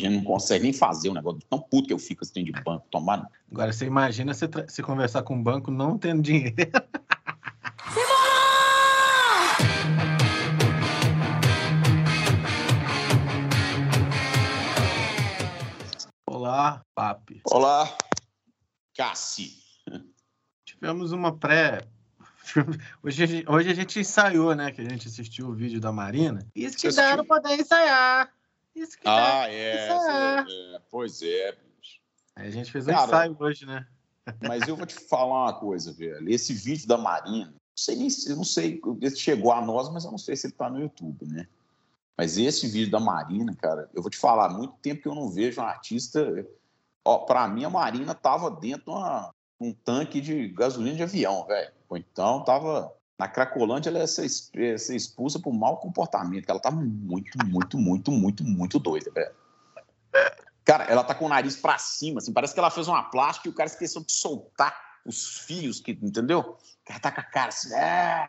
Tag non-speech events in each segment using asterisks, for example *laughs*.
gente não consegue nem fazer o um negócio. Tão puto que eu fico assim de banco, tomando. Agora, você imagina você, você conversar com um banco não tendo dinheiro. *laughs* Olá, Papi. Olá, Cassi. Tivemos uma pré. *laughs* Hoje, hoje a gente ensaiou, né? Que a gente assistiu o vídeo da Marina. Isso que dá não poder ensaiar. Isso que ah, dá é, ensaiar. é. Pois é, bicho. A gente fez um Cara, ensaio hoje, né? Mas eu vou te falar uma coisa, velho. Esse vídeo da Marina, não sei nem eu não sei, chegou a nós, mas eu não sei se ele tá no YouTube, né? Mas esse vídeo da Marina, cara, eu vou te falar, há muito tempo que eu não vejo um artista. Ó, pra mim, a Marina tava dentro de um tanque de gasolina de avião, velho. Ou então tava. Na Cracolândia, ela ia ser, ia ser expulsa por mau comportamento. Ela tá muito, muito, muito, muito, muito doida, velho. Cara, ela tá com o nariz pra cima, assim, parece que ela fez uma plástica e o cara esqueceu de soltar os fios, que, entendeu? Cara tá com a cara assim, é,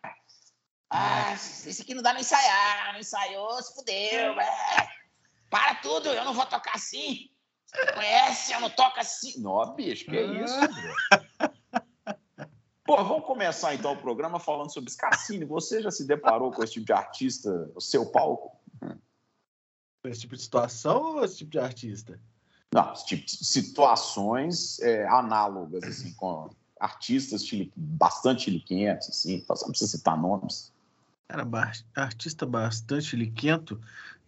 ah, esse aqui não dá nem ensaiar, não ensaiou, se fudeu. É. Para tudo, eu não vou tocar assim. Você conhece, eu não toco assim. Não, bicho, que é isso, Pô, vamos começar então o programa falando sobre Scassini. Você já se deparou com esse tipo de artista no seu palco? Esse tipo de situação ou esse tipo de artista? Não, esse tipo de situações é, análogas, assim, com artistas bastante chiliquentos, assim, não precisa citar nomes. Era artista bastante liquento,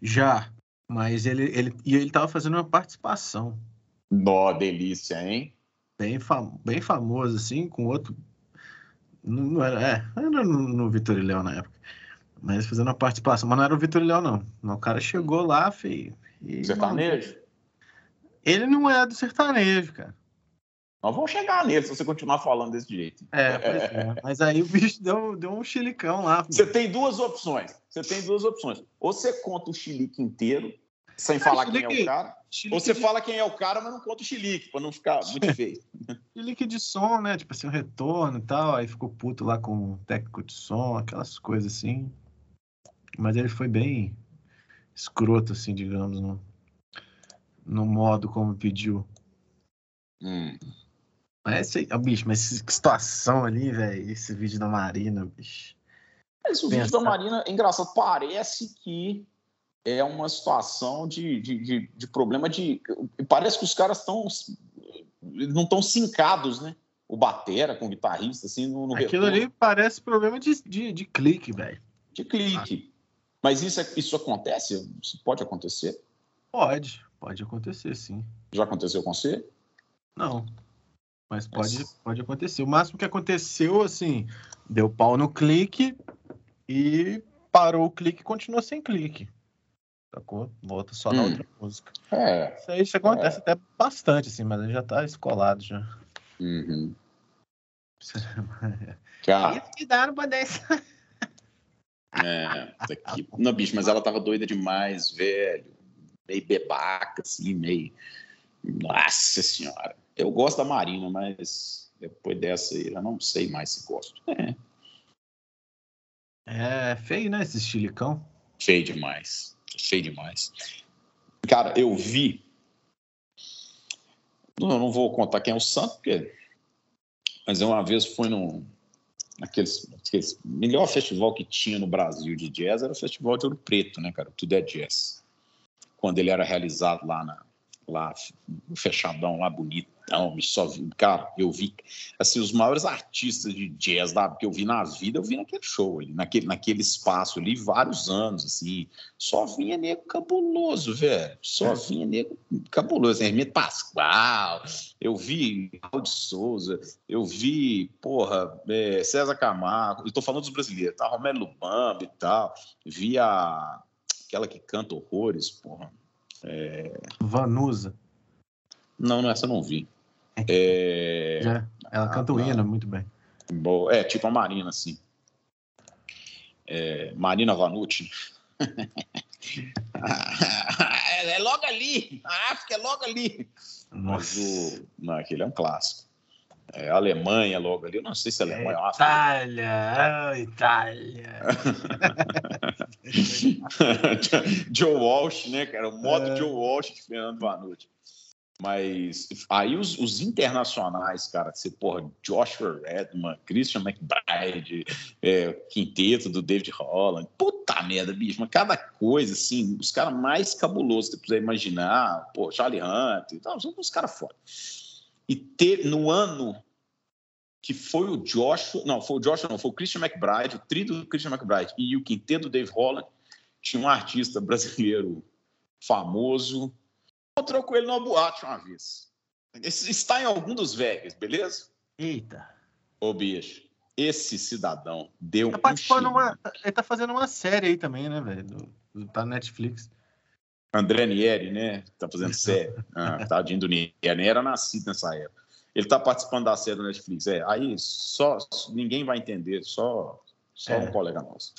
já, mas ele, ele, e ele tava fazendo uma participação. Nó, delícia, hein? Bem, fam, bem famoso, assim, com outro. Não, era, é, era no, no Vitor e Léo na época. Mas fazendo uma participação. Mas não era o Vitor e Léo, não. O cara chegou lá, feio. Sertanejo? Ele não é do sertanejo, cara. Nós vamos chegar nele se você continuar falando desse jeito. É, pois é. Mas aí o bicho deu, deu um chilicão lá. Você tem duas opções. Você tem duas opções. Ou você conta o chilique inteiro, sem é, falar quem é o cara. Ou você de... fala quem é o cara, mas não conta o chilique, para não ficar *laughs* muito feio. chilique de som, né? Tipo assim, o um retorno e tal. Aí ficou puto lá com o técnico de som, aquelas coisas assim. Mas ele foi bem escroto, assim, digamos, no, no modo como pediu. Hum. Mas esse, oh, bicho, mas que situação ali, velho. Esse vídeo da Marina, bicho. Esse vídeo da Marina, é engraçado, parece que é uma situação de, de, de, de problema de. Parece que os caras estão. Não estão sincados, né? O Batera com o guitarrista, assim, no, no Aquilo retorno. ali parece problema de, de, de clique, velho. De clique. Ah. Mas isso, é, isso acontece? Isso pode acontecer? Pode, pode acontecer, sim. Já aconteceu com você? Não. Mas pode, pode acontecer. O máximo que aconteceu, assim, deu pau no clique e parou o clique e continuou sem clique. Sacou? Volta só hum. na outra música. É. Isso aí isso acontece é. até bastante, assim, mas já tá escolado já. Uhum. *laughs* Cara. Isso que dá no Bandeira. É, aqui. Não, bicho, mas ela tava doida demais, velho. Meio bebaca, assim, meio. Nossa senhora. Eu gosto da Marina, mas depois dessa aí, eu não sei mais se gosto. É, é feio, né, esse estilicão? Feio demais. Feio demais. Cara, eu vi. Eu não vou contar quem é o santo, porque. Mas uma vez fui num. Naqueles, naqueles melhor festival que tinha no Brasil de jazz era o Festival de Ouro Preto, né, cara? Tudo é jazz. Quando ele era realizado lá na, lá fechadão, lá bonitão, me só vi, cara, eu vi, assim, os maiores artistas de jazz da, que eu vi na vida, eu vi naquele show ali, naquele, naquele espaço ali, vários anos, assim, só vinha nego cabuloso, velho, só é. vinha nego cabuloso, Hermeto Pascoal, eu vi Raul de Souza, eu vi, porra, é, César Camargo, eu tô falando dos brasileiros, tá, Romero Lubamba e tal, vi a, aquela que canta horrores, porra, é... Vanusa. Não, não, essa eu não vi. É... Já, ela canta o hino ah, muito bem. Boa. É, tipo a Marina, assim. É, Marina Vanucci. *laughs* é logo ali. A África é logo ali. Nossa. Mas o... Não, aquele é um clássico. É, Alemanha logo ali. Eu não sei se Alemanha é, é Itália, oh, Itália. *laughs* Joe Walsh, né, cara? O modo é. Joe Walsh de Fernando Vanucci. Mas aí os, os, internacionais, cara, você, porra, Joshua Redman, Christian McBride, é, quinteto do David Holland, puta merda, bicho, mas cada coisa, assim, os caras mais cabulosos que você puder imaginar, pô, Charlie Hunt e tal, são uns caras foda. E ter, no ano que foi o Joshua, não, foi o Joshua, não, foi o Christian McBride, o trio do Christian McBride e o quinteto do Dave Holland, tinha um artista brasileiro famoso, encontrou com ele numa boate uma vez. Está em algum dos Vegas, beleza? Eita. Ô, bicho, esse cidadão deu tá um uma, Ele tá fazendo uma série aí também, né, velho? Tá na Netflix. André Nieri, né? Tá fazendo série. *laughs* Ah, tadinho do Nieri. Nem era nascido nessa época. Ele tá participando da série do Netflix. É, aí só ninguém vai entender, só, só é. um colega nosso.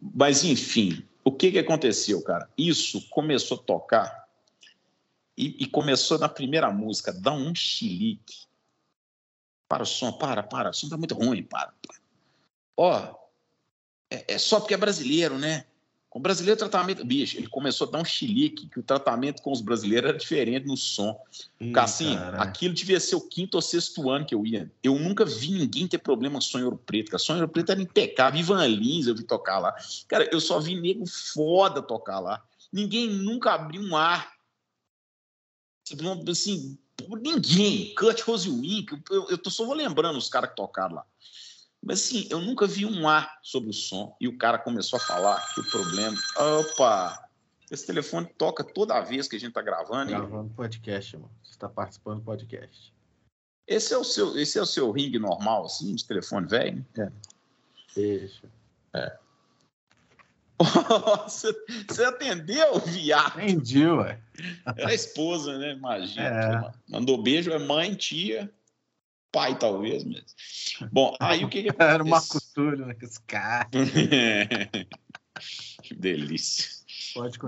Mas, enfim, o que, que aconteceu, cara? Isso começou a tocar e, e começou na primeira música, dá um chilique. Para o som, para, para, o som tá muito ruim, para. para. Ó, é, é só porque é brasileiro, né? Com o brasileiro, o tratamento. Bicho, ele começou a dar um chilique, que o tratamento com os brasileiros era diferente no som. Cassim, aquilo devia ser o quinto ou sexto ano que eu ia. Eu nunca vi ninguém ter problema com Sonho Ouro Preto, cara. Sonho Ouro Preto era impecável. Ivan Lins eu vi tocar lá. Cara, eu só vi nego foda tocar lá. Ninguém nunca abriu um ar assim, ninguém, Kurt Rosewink, eu, eu só vou lembrando os caras que tocaram lá. Mas assim, eu nunca vi um ar sobre o som e o cara começou a falar que o problema. Opa! Esse telefone toca toda vez que a gente tá gravando. Gravando podcast, mano. Você está participando do podcast. Esse é o seu, esse é o seu ringue normal, assim, de telefone velho? É. Deixa. É. *laughs* Você, você atendeu, viado? Entendi, ué. Era a esposa, né? Imagina. É. Mandou beijo, é mãe, tia, pai, talvez mesmo. Bom, aí o que, que *laughs* Era uma cultura, né? Esse cara. *laughs* que delícia.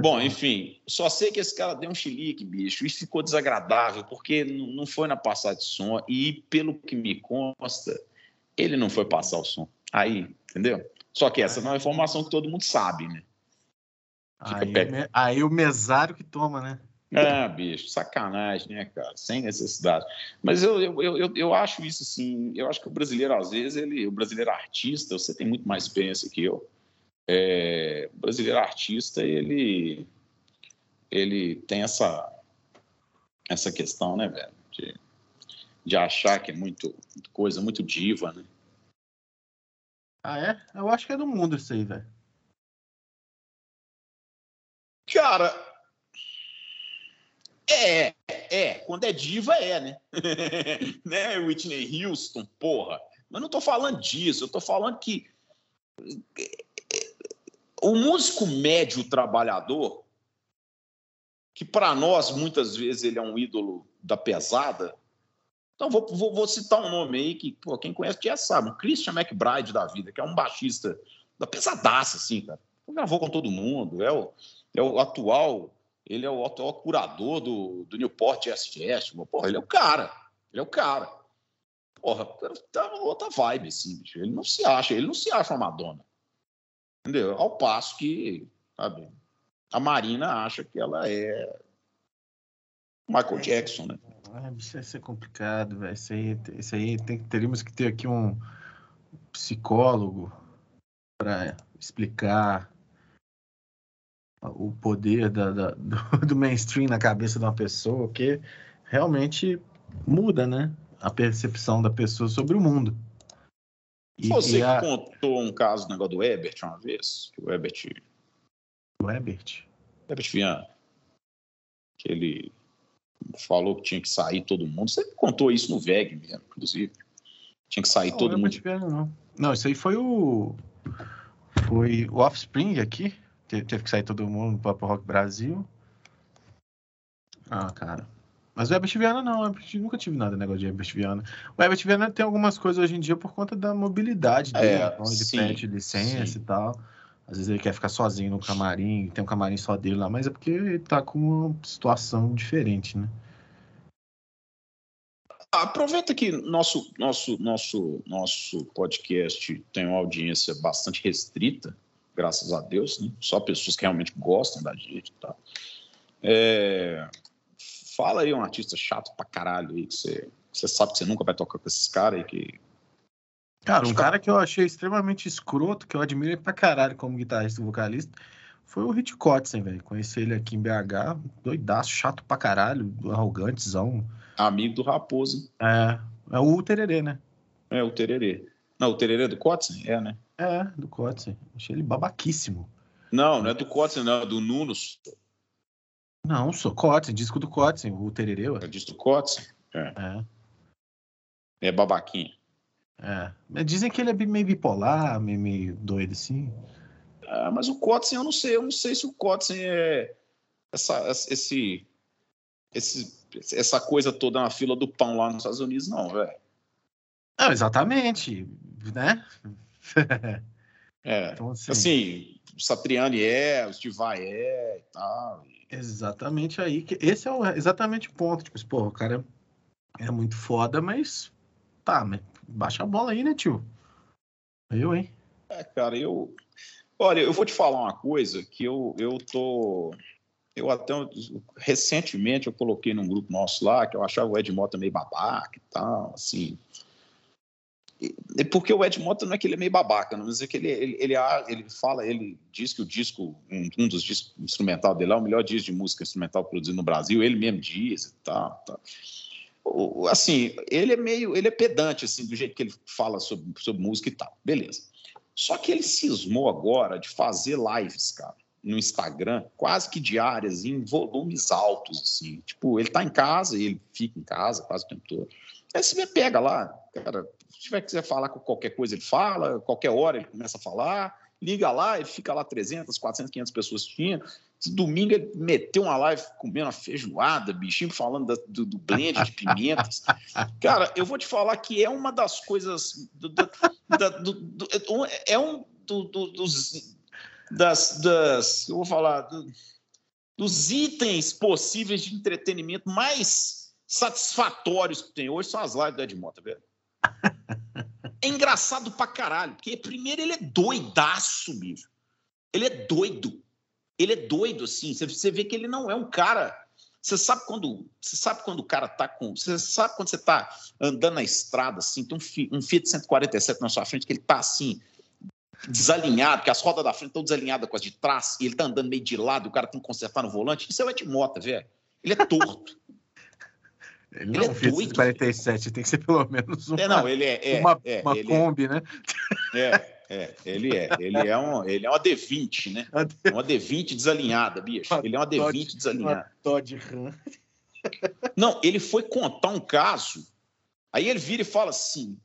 Bom, enfim, só sei que esse cara deu um chilique, bicho, e ficou desagradável, porque não foi na passada de som, e pelo que me consta, ele não foi passar o som. Aí, entendeu? Só que essa não é uma informação que todo mundo sabe, né? Aí, pe... aí, o mesário que toma, né? Ah, bicho, sacanagem, né, cara? Sem necessidade. Mas eu, eu, eu, eu acho isso assim, eu acho que o brasileiro, às vezes, ele, o brasileiro artista, você tem muito mais experiência que eu. É, o brasileiro artista, ele, ele tem essa, essa questão, né, velho? De, de achar que é muito coisa, muito diva, né? Ah, é? Eu acho que é do mundo isso aí, velho. Cara. É, é. Quando é diva, é, né? *laughs* né, Whitney Houston, porra. Mas não tô falando disso. Eu tô falando que. O músico médio trabalhador, que para nós muitas vezes ele é um ídolo da pesada, então, vou, vou, vou, citar um nome aí que, pô, quem conhece já sabe, o Christian McBride da vida, que é um baixista da pesadaça, assim, cara. Gravou com todo mundo, é o, é o atual, ele é o atual curador do, do Newport Jazz Festival. Porra, ele é o cara, ele é o cara. Porra, tá outra vibe, assim, bicho. Ele não se acha, ele não se acha uma Madonna. Entendeu? Ao passo que, sabe, a Marina acha que ela é Michael Jackson, né? Ah, isso vai ser complicado, velho. Isso aí, isso aí tem, teríamos que ter aqui um psicólogo para explicar o poder da, da, *laughs* do, mainstream na cabeça de uma pessoa, que realmente muda, né? A percepção da pessoa sobre o mundo. E, Você e a... contou um caso, do negócio do Ebert uma vez, que o Ebert... O Ebert? Ebert Viana. Que ele falou que tinha que sair todo mundo. Você contou isso no VEG mesmo, inclusive. Tinha que sair não, todo mundo. Não. não, isso aí foi o. Foi o Offspring aqui. Teve que sair todo mundo para o Rock Brasil. Ah, cara. Mas o Herbert Viana não, eu nunca tive nada negócio de Herbert Viana. O Herbert Viana tem algumas coisas hoje em dia por conta da mobilidade dele, é, onde ele pede licença sim. e tal. Às vezes ele quer ficar sozinho no camarim, tem um camarim só dele lá, mas é porque ele tá com uma situação diferente, né? aproveita que nosso, nosso, nosso, nosso podcast tem uma audiência bastante restrita, graças a Deus, né? só pessoas que realmente gostam da gente. Tá? É, fala aí um artista chato pra caralho aí, que você, você sabe que você nunca vai tocar com esses caras aí que. Cara, um cara que eu achei extremamente escroto, que eu admiro pra caralho como guitarrista e vocalista, foi o Rich Kotzen, velho. Conheci ele aqui em BH, doidaço, chato pra caralho, arrogantezão. Amigo do Raposo. É, é o Tererê, né? É, o Tererê. Não, o Tererê é do Kotzen? É, né? É, do Kotzen. Achei ele babaquíssimo. Não, não é do Kotzen, não, é do Nunos. Não, sou Kotzen, disco do Kotzen, o Tererê. É disco do Kotzen? É. é. É babaquinha. É. Mas dizem que ele é meio bipolar, meio, meio doido assim. Ah, mas o Kotzen, eu não sei, eu não sei se o Kotzen é essa, esse, esse, essa coisa toda na fila do pão lá nos Estados Unidos, não, velho. Não, exatamente, né? *laughs* é, então, assim, assim, o Satriani é, o Steve é e tal. Exatamente aí, que esse é o, exatamente o ponto, tipo, pô, o cara é muito foda, mas tá, mas baixa a bola aí, né, tio? Eu, hein? É, cara, eu, Olha, eu vou te falar uma coisa que eu, eu tô. Eu até recentemente eu coloquei num grupo nosso lá que eu achava o Ed Mota meio babaca e tal, assim. Porque o Ed Mota não é que ele é meio babaca, não, mas é que ele, ele, ele, ele fala, ele diz que o disco, um, um dos discos instrumental dele é o melhor disco de música instrumental produzido no Brasil, ele mesmo diz e tal, tal. Assim, ele é meio, ele é pedante, assim, do jeito que ele fala sobre, sobre música e tal, beleza. Só que ele cismou agora de fazer lives, cara, no Instagram, quase que diárias, em volumes altos, assim. Tipo, ele tá em casa, ele fica em casa quase o tempo todo. Aí você pega lá, cara, se tiver quiser falar com qualquer coisa, ele fala, qualquer hora ele começa a falar, liga lá, ele fica lá 300, 400, 500 pessoas assistindo. Domingo ele meteu uma live comendo uma feijoada, bichinho, falando da, do, do, blend de pimentas. *laughs* Cara, eu vou te falar que é uma das coisas. Do, do, do, é um dos. Das, das. Eu vou falar. dos itens possíveis de entretenimento mais satisfatórios que tem hoje são as lives do Ed Mota, velho. É engraçado pra caralho, porque primeiro ele é doidaço, bicho. Ele é doido. Ele é doido, assim. Você vê que ele não é um cara. Você sabe quando. Você sabe quando o cara tá com. Você sabe quando você tá andando na estrada, assim, tem um, um Fiat 147 na sua frente, que ele tá assim, desalinhado, que as rodas da frente estão desalinhadas com as de trás, e ele tá andando meio de lado, o cara tem que consertar no volante. Isso é o Ed Mota, velho. Ele é torto. Ele não ele é um Fiat 147, tem que ser pelo menos uma, é, não, ele é, é uma, é, uma Kombi, é, né? É, é, ele é. Ele é, um, ele é uma D20, né? *laughs* É uma D20 desalinhada, bicho. Ele é uma D20 desalinhada. Todd Ram. Não, ele foi contar um caso. Aí ele vira e fala assim: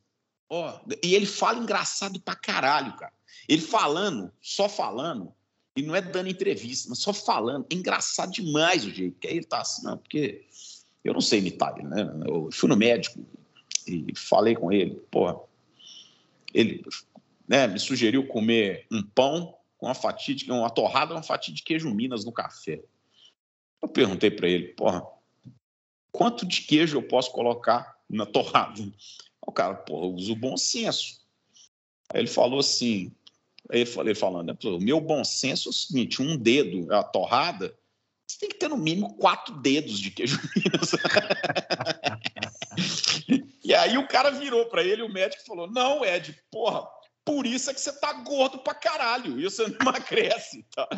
ó, e ele fala engraçado pra caralho, cara. Ele falando, só falando, e não é dando entrevista, mas só falando. É engraçado demais o jeito. Que aí ele tá assim, não, porque eu não sei imitar ele, né? Eu fui no médico e falei com ele, porra. Ele né, me sugeriu comer um pão com uma fatia, de, uma torrada, uma fatia de queijo Minas no café. Eu perguntei para ele, porra, quanto de queijo eu posso colocar na torrada? O cara, porra, eu uso bom senso. Aí ele falou assim, aí ele falou, falando, né, o meu bom senso é o seguinte, um dedo é a torrada, você tem que ter no mínimo quatro dedos de queijo Minas. *laughs* e aí o cara virou para ele, o médico falou, não, Ed, porra, por isso é que você tá gordo pra caralho, e você não emagrece. Tá?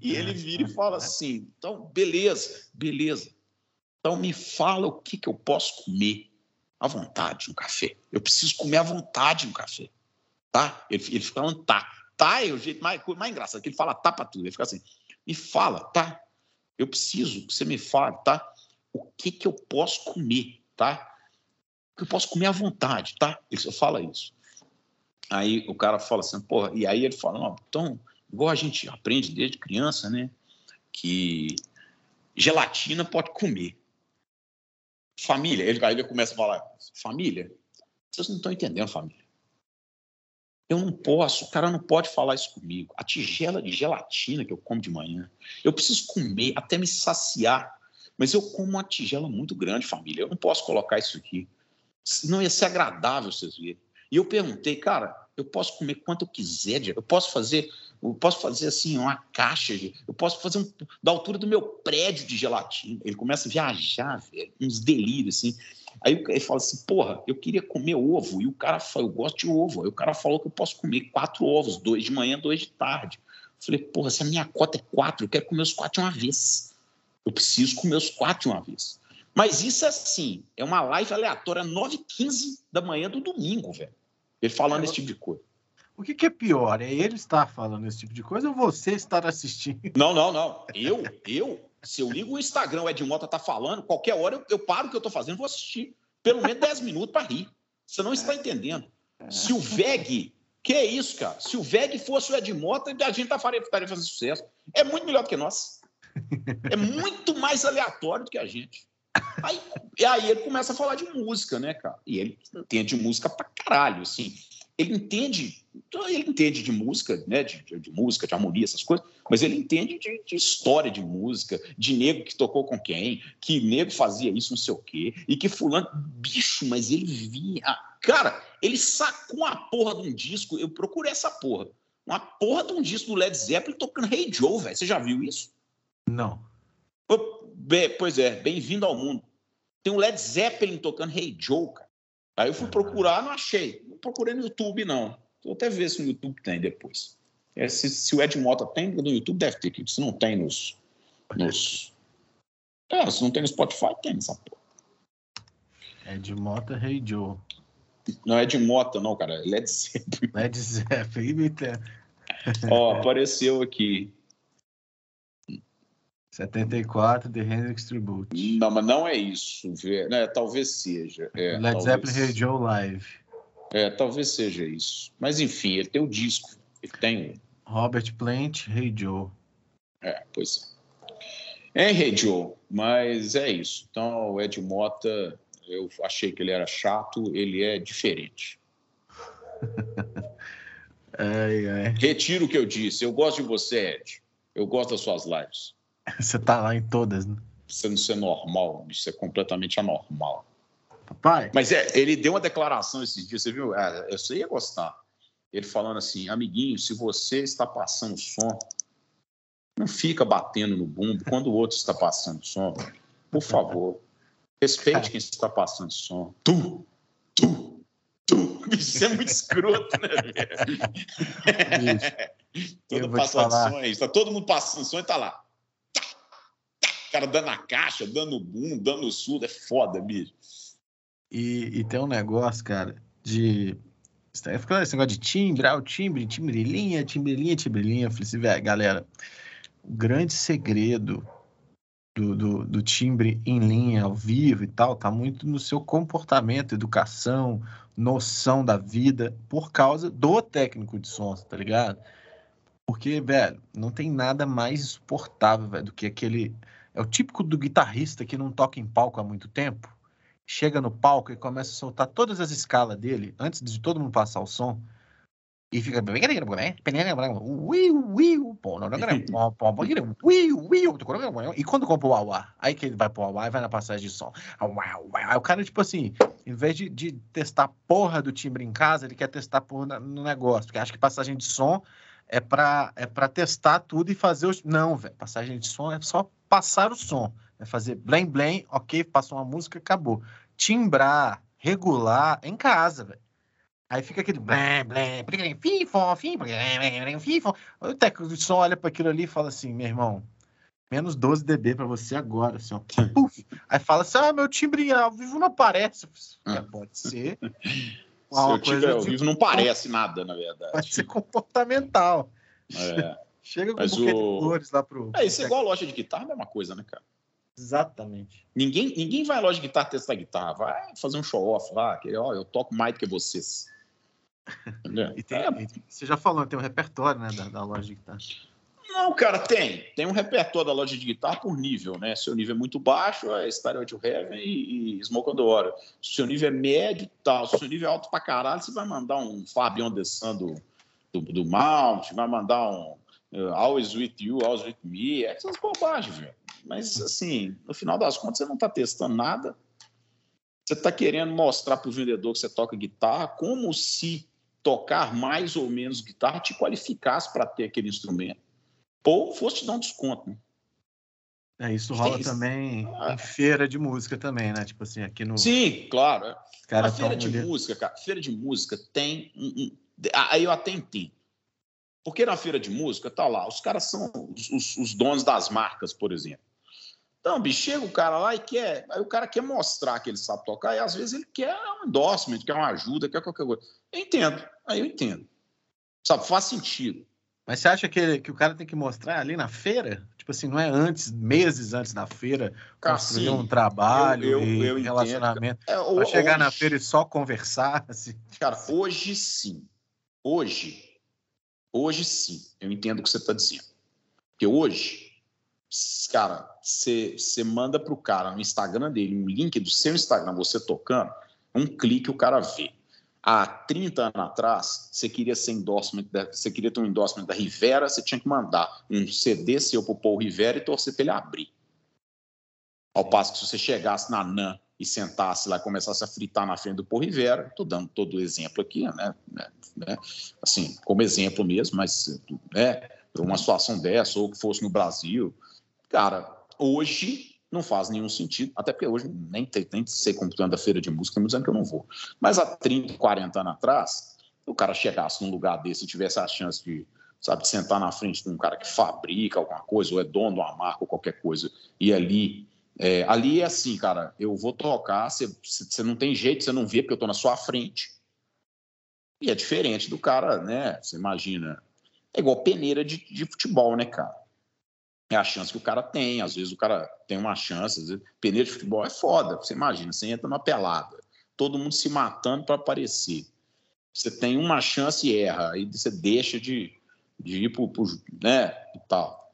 E ele vira e fala assim: então, beleza, beleza. Então me fala o que, que eu posso comer à vontade no café. Eu preciso comer à vontade no café. Tá? Ele, ele fica falando tá. Tá é o jeito mais, mais engraçado, que ele fala tá pra tudo. Ele fica assim: me fala, tá? Eu preciso que você me fale, tá? O que, que eu posso comer, tá? Que eu posso comer à vontade, tá? Ele só fala isso. Aí o cara fala assim, porra, e aí ele fala, não, então, igual a gente aprende desde criança, né, que gelatina pode comer. Família, ele, aí ele começa a falar, família, vocês não estão entendendo, família. Eu não posso, o cara não pode falar isso comigo. A tigela de gelatina que eu como de manhã, eu preciso comer até me saciar. Mas eu como uma tigela muito grande, família. Eu não posso colocar isso aqui. Não ia ser agradável vocês verem. E eu perguntei, cara, eu posso comer quanto eu quiser, eu posso fazer, eu posso fazer assim uma caixa, de, eu posso fazer um, da altura do meu prédio de gelatina. Ele começa a viajar, velho, uns delírios assim. Aí ele fala assim, porra, eu queria comer ovo. E o cara falou, eu gosto de ovo. Aí o cara falou que eu posso comer quatro ovos, dois de manhã, dois de tarde. Eu falei, porra, se a minha cota é quatro, eu quero comer os quatro de uma vez. Eu preciso comer os quatro de uma vez. Mas isso é assim, é uma live aleatória, 9h15 da manhã do domingo, velho. Ele falando é, esse tipo de coisa. O que, que, é pior? É ele estar falando esse tipo de coisa ou você estar assistindo? Não, não, não. Eu, eu, se eu ligo o Instagram, o Ed Mota tá falando, qualquer hora eu, eu paro o que eu tô fazendo vou assistir. Pelo menos 10 minutos para rir. Você não está entendendo. Se o VEG. Que é isso, cara? Se o VEG fosse o Ed Mota, a gente tá estaria fazendo sucesso. É muito melhor do que nós. É muito mais aleatório do que a gente. Aí, e aí ele começa a falar de música, né, cara? E ele entende música pra caralho, assim ele entende, ele entende de música, né, de, de, música, de harmonia, essas coisas, mas ele entende de, de, história de música, de nego que tocou com quem, que nego fazia isso, não sei o quê, e que fulano, bicho, mas ele via, cara, ele sacou uma porra de um disco, eu procurei essa porra, uma porra de um disco do Led Zeppelin tocando Hey Joe, velho, você já viu isso? Não. Pois é, bem-vindo ao mundo. Tem um Led Zeppelin tocando Hey Joe, cara. Aí eu fui procurar, não achei. Não procurei no YouTube, não. Vou até ver se no YouTube tem depois. É, se, se, o Ed Mota tem, no YouTube deve ter. Se não tem nos. nos... É, se não tem no Spotify, tem essa porra. Ed Mota, Hey Joe. Não é Ed Mota, não, cara. É Led Zeppelin. Led Zeppelin. Ó, apareceu aqui. 74, The Hendrix Tribute. Não, mas não é isso. É, talvez seja. É, Led Zeppelin Radio Live. É, talvez seja isso. Mas enfim, ele tem o disco. Ele tem Robert Plant, Hey Joe. É, pois é. É Hey Joe, mas é isso. Então, o Ed Mota, eu achei que ele era chato, ele é diferente. *laughs* ai, ai. Retiro o que eu disse. Eu gosto de você, Ed. Eu gosto das suas lives. *laughs* Você tá lá em todas, né? Isso não ser normal, isso é completamente anormal. Papai. Mas é, ele deu uma declaração esses dias, você viu? É, eu ia gostar. Ele falando assim, amiguinho, se você está passando som, não fica batendo no bumbo quando o outro está passando som. Por favor, respeite quem está passando som. Tu, tu, tu. Isso é muito escroto, né? *laughs* todo passando som, está todo mundo passando som e está lá cara dando a caixa, dando boom, dando surdo, é foda, bicho. E, e tem um negócio, cara, de. Ficando esse negócio de timbre, ah, o timbre, timbrelinha, timbrelinha, timbrelinha. Eu falei assim, velho, galera, o grande segredo do, do, do, timbre em linha, ao vivo e tal, tá muito no seu comportamento, educação, noção da vida, por causa do técnico de som, tá ligado? Porque, velho, não tem nada mais insuportável, velho, do que aquele é o típico do guitarrista que não toca em palco há muito tempo. Chega no palco e começa a soltar todas as escalas dele antes de todo mundo passar o som. E fica. E quando compra o auá? Aí que ele vai pro auá e vai na passagem de som. Aí o cara, tipo assim, em vez de, de testar porra do timbre em casa, ele quer testar porra no negócio. Porque acha que passagem de som é para é pra testar tudo e fazer os. Não, velho. Passagem de som é só passar o som. É fazer blém, blém, ok, passou uma música, acabou. Timbrar, regular, em casa, velho. Aí fica aquele blém, blém, fifó, fifó. O técnico de som olha para aquilo ali e fala assim, meu irmão, menos 12 dB para você agora, assim, ó. *laughs* Puf. Aí fala assim, ah, meu timbre ao vivo não aparece. É, pode ser. *laughs* Se eu tiver ao vivo, não parece nada, na verdade. Pode ser comportamental. É. Chega com Mas um o... de flores lá pro. É, isso é igual a loja de guitarra, é a mesma coisa, né, cara? Exatamente. Ninguém, ninguém vai à loja de guitarra testar guitarra, vai fazer um show-off lá, que ó, eu toco mais do que vocês. *laughs* tem, é. Você já falou, tem um repertório né, da, da, loja de guitarra. Não, cara, tem. Tem um repertório da loja de guitarra por nível, né? Se o nível é muito baixo, é Stereo to Heaven e, e Smoke on the Water. Se o seu nível é médio tal, se o seu nível é alto pra caralho, você vai mandar um Fabian Dessan do, do, do Mount, vai mandar um Uh, always with you, always with me, é essas bobagens, velho. Mas, assim, no final das contas, você não está testando nada. Você está querendo mostrar para o vendedor que você toca guitarra como se tocar mais ou menos guitarra te qualificasse para ter aquele instrumento. Ou fosse te dar um desconto. Né? É, isso rola isso. também ah. em feira de música também, né? Tipo assim, aqui no. Sim, claro. É. Cara, a feira de música, cara, feira de música tem. Aí eu até entendo. Porque na feira de música, tá lá, os caras são os, os, os donos das marcas, por exemplo. Então, bicho, chega o cara lá e quer. Aí o cara quer mostrar que ele sabe tocar, e às vezes ele quer um endorsement, quer uma ajuda, quer qualquer coisa. Eu entendo, aí eu entendo. Sabe, faz sentido. Mas você acha que, que o cara tem que mostrar ali na feira? Tipo assim, não é antes, meses antes da feira, construir um trabalho eu, eu, eu relacionamento. É, para chegar hoje, na feira e só conversar? *laughs* Assim. Cara, hoje sim. Hoje, hoje sim, eu entendo o que você está dizendo. Porque hoje, cara, você manda para o cara no Instagram dele um link do seu Instagram, você tocando, um clique o cara vê há 30 anos atrás, você queria ser endorsement, da, você queria ter um endorsement da Rivera, você tinha que mandar um CD seu pro Paul Rivera e torcer para ele abrir. Ao passo que se você chegasse na NAN e sentasse lá e começasse a fritar na frente do Paul Rivera, estou dando todo o exemplo aqui, né, né, né, assim, como exemplo mesmo, mas né, uma situação dessa, ou que fosse no Brasil, cara, hoje não faz nenhum sentido, até porque hoje nem tem, nem sei computando a feira de música, me dizendo que eu não vou. Mas há 30, 40 anos atrás, o cara chegasse num lugar desse e tivesse a chance de, sabe, de sentar na frente de um cara que fabrica alguma coisa, ou é dono de uma marca ou qualquer coisa, e ali. É, ali é assim, cara, eu vou tocar, você não tem jeito, você não vê porque eu tô na sua frente. E é diferente do cara, né? Você imagina. É igual peneira de, de futebol, né, cara? É a chance que o cara tem. Às vezes o cara tem uma chance. Às vezes, pneu de futebol é foda. Você imagina, você entra numa pelada, todo mundo se matando para aparecer. Você tem uma chance e erra, aí você deixa de, de ir pro, pro né, e tal.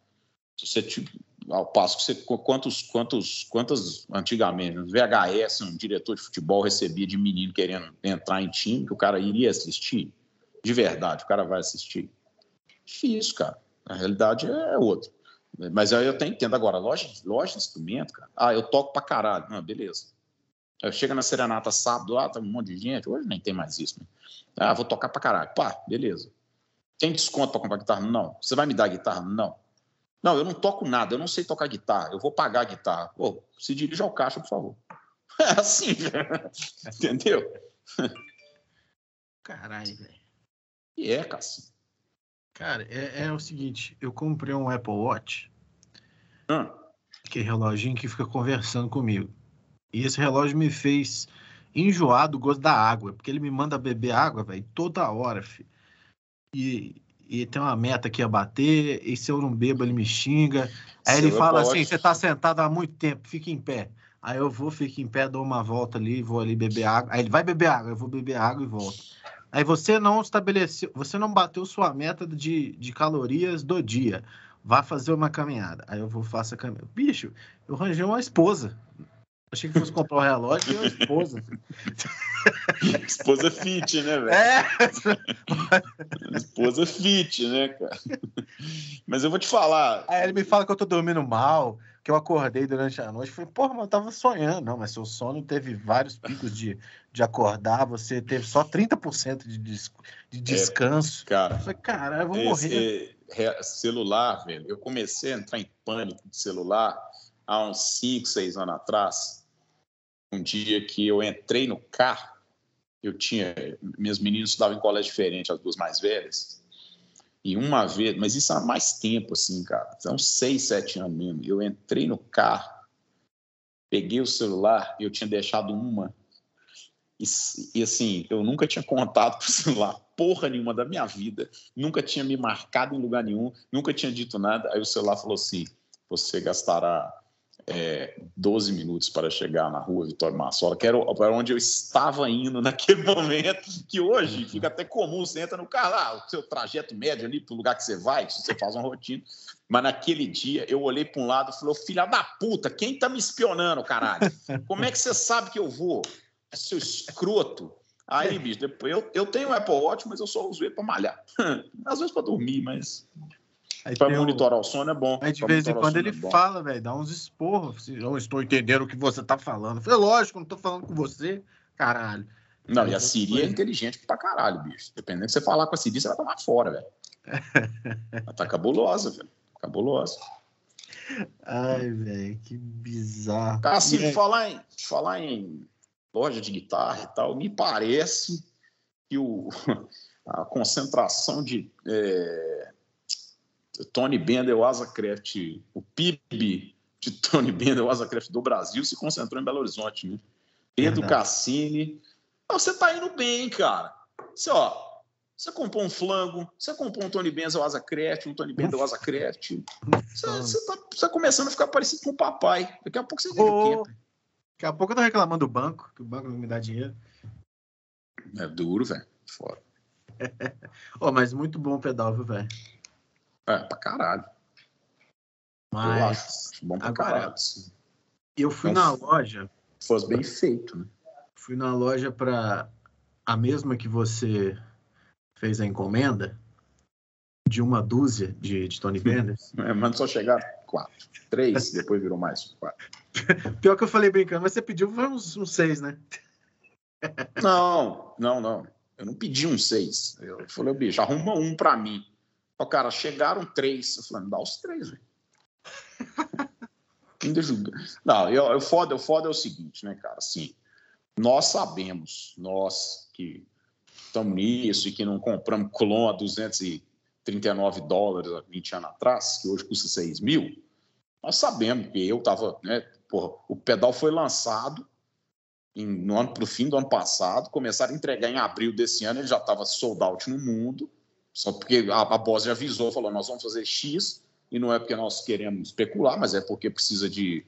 Você tipo, ao passo que você quantos quantos quantas antigamente VHS um diretor de futebol recebia de menino querendo entrar em time que o cara iria assistir de verdade o cara vai assistir difícil cara a realidade é outra mas aí eu até entendo agora, loja, loja de instrumento, cara. Ah, eu toco pra caralho. Ah, beleza. Eu chego na Serenata sábado, lá tá um monte de gente. Hoje nem tem mais isso, né? Ah, vou tocar pra caralho. Pá, beleza. Tem desconto para comprar guitarra? Não. Você vai me dar guitarra? Não. Não, eu não toco nada, eu não sei tocar guitarra, eu vou pagar a guitarra. Pô, se dirija ao caixa, por favor. *laughs* É assim, *laughs* entendeu? Caralho, velho. E é, Cassim. Cara, é, é, o seguinte, eu comprei um Apple Watch, hum. que é reloginho que fica conversando comigo. E esse relógio me fez enjoar do gosto da água, porque ele me manda beber água, velho, toda hora, filho. E, e tem uma meta aqui a bater, e se eu não bebo, ele me xinga. Aí Seu ele fala assim: você tá sentado há muito tempo, fica em pé. Aí eu vou, fico em pé, dou uma volta ali, vou ali beber água. Aí ele vai beber água, eu vou beber água e volto. Aí você não estabeleceu, você não bateu sua meta de, de calorias do dia. Vá fazer uma caminhada. Aí eu vou faço a caminhada. Bicho, eu arranjei uma esposa. Achei que fosse comprar um relógio e uma esposa. *laughs* esposa fit, né, velho? É. *laughs* esposa fit, né, cara? Mas eu vou te falar. Aí ele me fala que eu tô dormindo mal, que eu acordei durante a noite. Falei, porra, mas eu tava sonhando. Não, mas seu sono teve vários picos de, de acordar, você teve só 30% de, des, de é, descanso. É, cara, eu falei, cara, eu vou morrer. Celular, velho, eu comecei a entrar em pânico de celular há uns 5, 6 anos atrás. Um dia que eu entrei no carro, eu tinha. Meus meninos estudavam em colégio diferente, as duas mais velhas. E uma vez, mas isso há mais tempo, assim, cara. São seis, sete anos mesmo. Eu entrei no carro, peguei o celular, eu tinha deixado uma. E, e assim, eu nunca tinha contado pro celular porra nenhuma da minha vida, nunca tinha me marcado em lugar nenhum, nunca tinha dito nada. Aí o celular falou assim: você gastará é, 12 minutos para chegar na rua Vitória Massola, que era onde eu estava indo naquele *laughs* momento, que hoje fica até comum, você entra no carro, ah, o seu trajeto médio ali para o lugar que você vai, que você faz uma rotina. Mas naquele dia eu olhei para um lado e falei, filha da puta, quem tá me espionando, caralho? Como é que você sabe que eu vou? É seu escroto. Aí, bicho, depois eu, eu tenho o Apple Watch, mas eu só uso ele para malhar. *laughs* Às vezes para dormir, mas Para monitorar o sono é bom. Mas de vez em quando ele é fala, velho, dá uns esporros. Assim, eu estou entendendo o que você tá falando. Eu falei, lógico, não tô falando com você, caralho. Não, e a Siri é inteligente pra caralho, bicho. Dependendo de você falar com a Siri, você vai tomar fora, velho. *laughs* Ela tá cabulosa, velho. Cabulosa. Ai, velho, que bizarro. Cara, assim, é... falar, em, falar em loja de guitarra e tal, me parece que o, *laughs* a concentração de é, Tony Bender, o Asacraft, o PIB de *laughs* Tony Bender, o Asacraft do Brasil, se concentrou em Belo Horizonte. Né? Pedro Cassini. Você tá indo bem, cara. Você, ó, você comprou um flango, você comprou um Tony Benz o Asacraft, um Tony Benz o Asacraft. Você, você, tá, você tá começando a ficar parecido com o papai. Daqui a pouco você vive oh, o quê? Daqui a pouco eu tô reclamando do banco, que o banco não me dá dinheiro. É duro, velho. Fora. oh, *laughs* mas muito bom o pedal, viu, velho? É, pra caralho. Mas, bom pra agora, caralho. Eu fui então, na loja. Fosse bem feito, né? Fui na loja pra. A mesma que você fez a encomenda de uma dúzia de, de Tony *laughs* Benders. É, mas só chegar quatro. Três, *laughs* depois virou mais quatro. *laughs* Pior que eu falei brincando, mas você pediu uns, uns seis, né? Não, não, não. Eu não pedi um seis. Eu falei, bicho, arruma um para mim. O cara, chegaram três. Eu falei, dá os três, velho. *laughs* não, eu, eu, foda, eu foda é o seguinte, né, cara? Assim, nós sabemos, nós que estamos nisso e que não compramos clon a 239 dólares há 20 anos atrás, que hoje custa 6 mil, nós sabemos que eu estava, né, porra, o pedal foi lançado em, no ano para o fim do ano passado, começaram a entregar em abril desse ano, ele já estava sold out no mundo, só porque a, a Boss já avisou, falou, nós vamos fazer X, e não é porque nós queremos especular, mas é porque precisa de,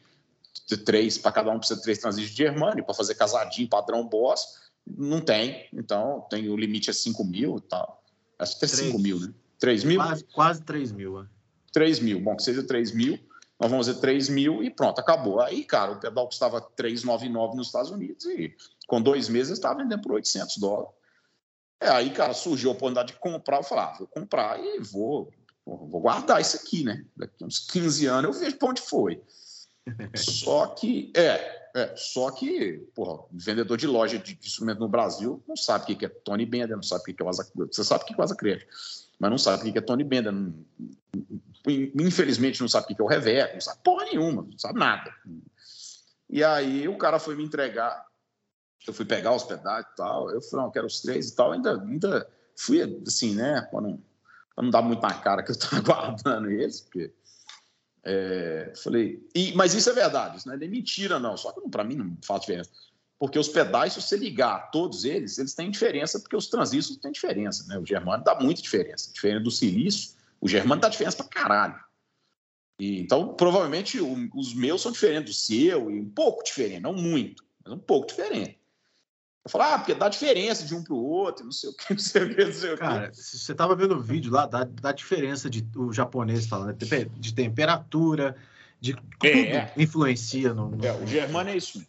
de três, para cada um precisa de três transistores de Germânio, para fazer casadinho, padrão Boss, não tem, então tem o limite é 5 mil e tal. Acho que é 5 mil, né? 3 mil? Quase, quase 3 mil. É. 3 mil, bom, que seja 3 mil, nós vamos fazer 3 mil e pronto, acabou. Aí, cara, o pedal custava 399 nos Estados Unidos e com dois meses estava vendendo por 800 dólares. É, aí, cara, surgiu a oportunidade de comprar, eu falei, ah, vou comprar e vou, vou guardar isso aqui, né? Daqui uns 15 anos eu vejo para onde foi. *laughs* Só que, é, é, só que, porra, vendedor de loja de instrumento no Brasil não sabe o que é Tony Bender, não sabe o que é o Asa Você sabe o que é o Asa Crédito, mas não sabe o que é Tony Bender. Não, infelizmente não sabe o que é o Reverb, não sabe porra nenhuma, não sabe nada. E aí o cara foi me entregar, eu fui pegar os pedaços e tal, eu falei, não, quero os três e tal, ainda, ainda fui assim, né, para não, não dar muito na cara que eu estava *laughs* guardando eles, porque é, falei, e, mas isso é verdade, isso não é nem mentira, não. Só que para mim não faz diferença. Porque os pedais, se você ligar todos eles, eles têm diferença, porque os transistores têm diferença. Né? O germânio dá muita diferença. Diferente do silício, o germânio dá diferença para caralho. E, então, provavelmente, o, os meus são diferentes do seu, e um pouco diferente, não muito, mas um pouco diferente. Eu falo, ah, porque dá diferença de um para o outro, não sei o que, *laughs* não sei o que, não sei o que. Cara, você tava vendo o vídeo lá, dá, dá diferença de o japonês falando, de temperatura, de é. tudo influencia no, no... É, o germano é isso.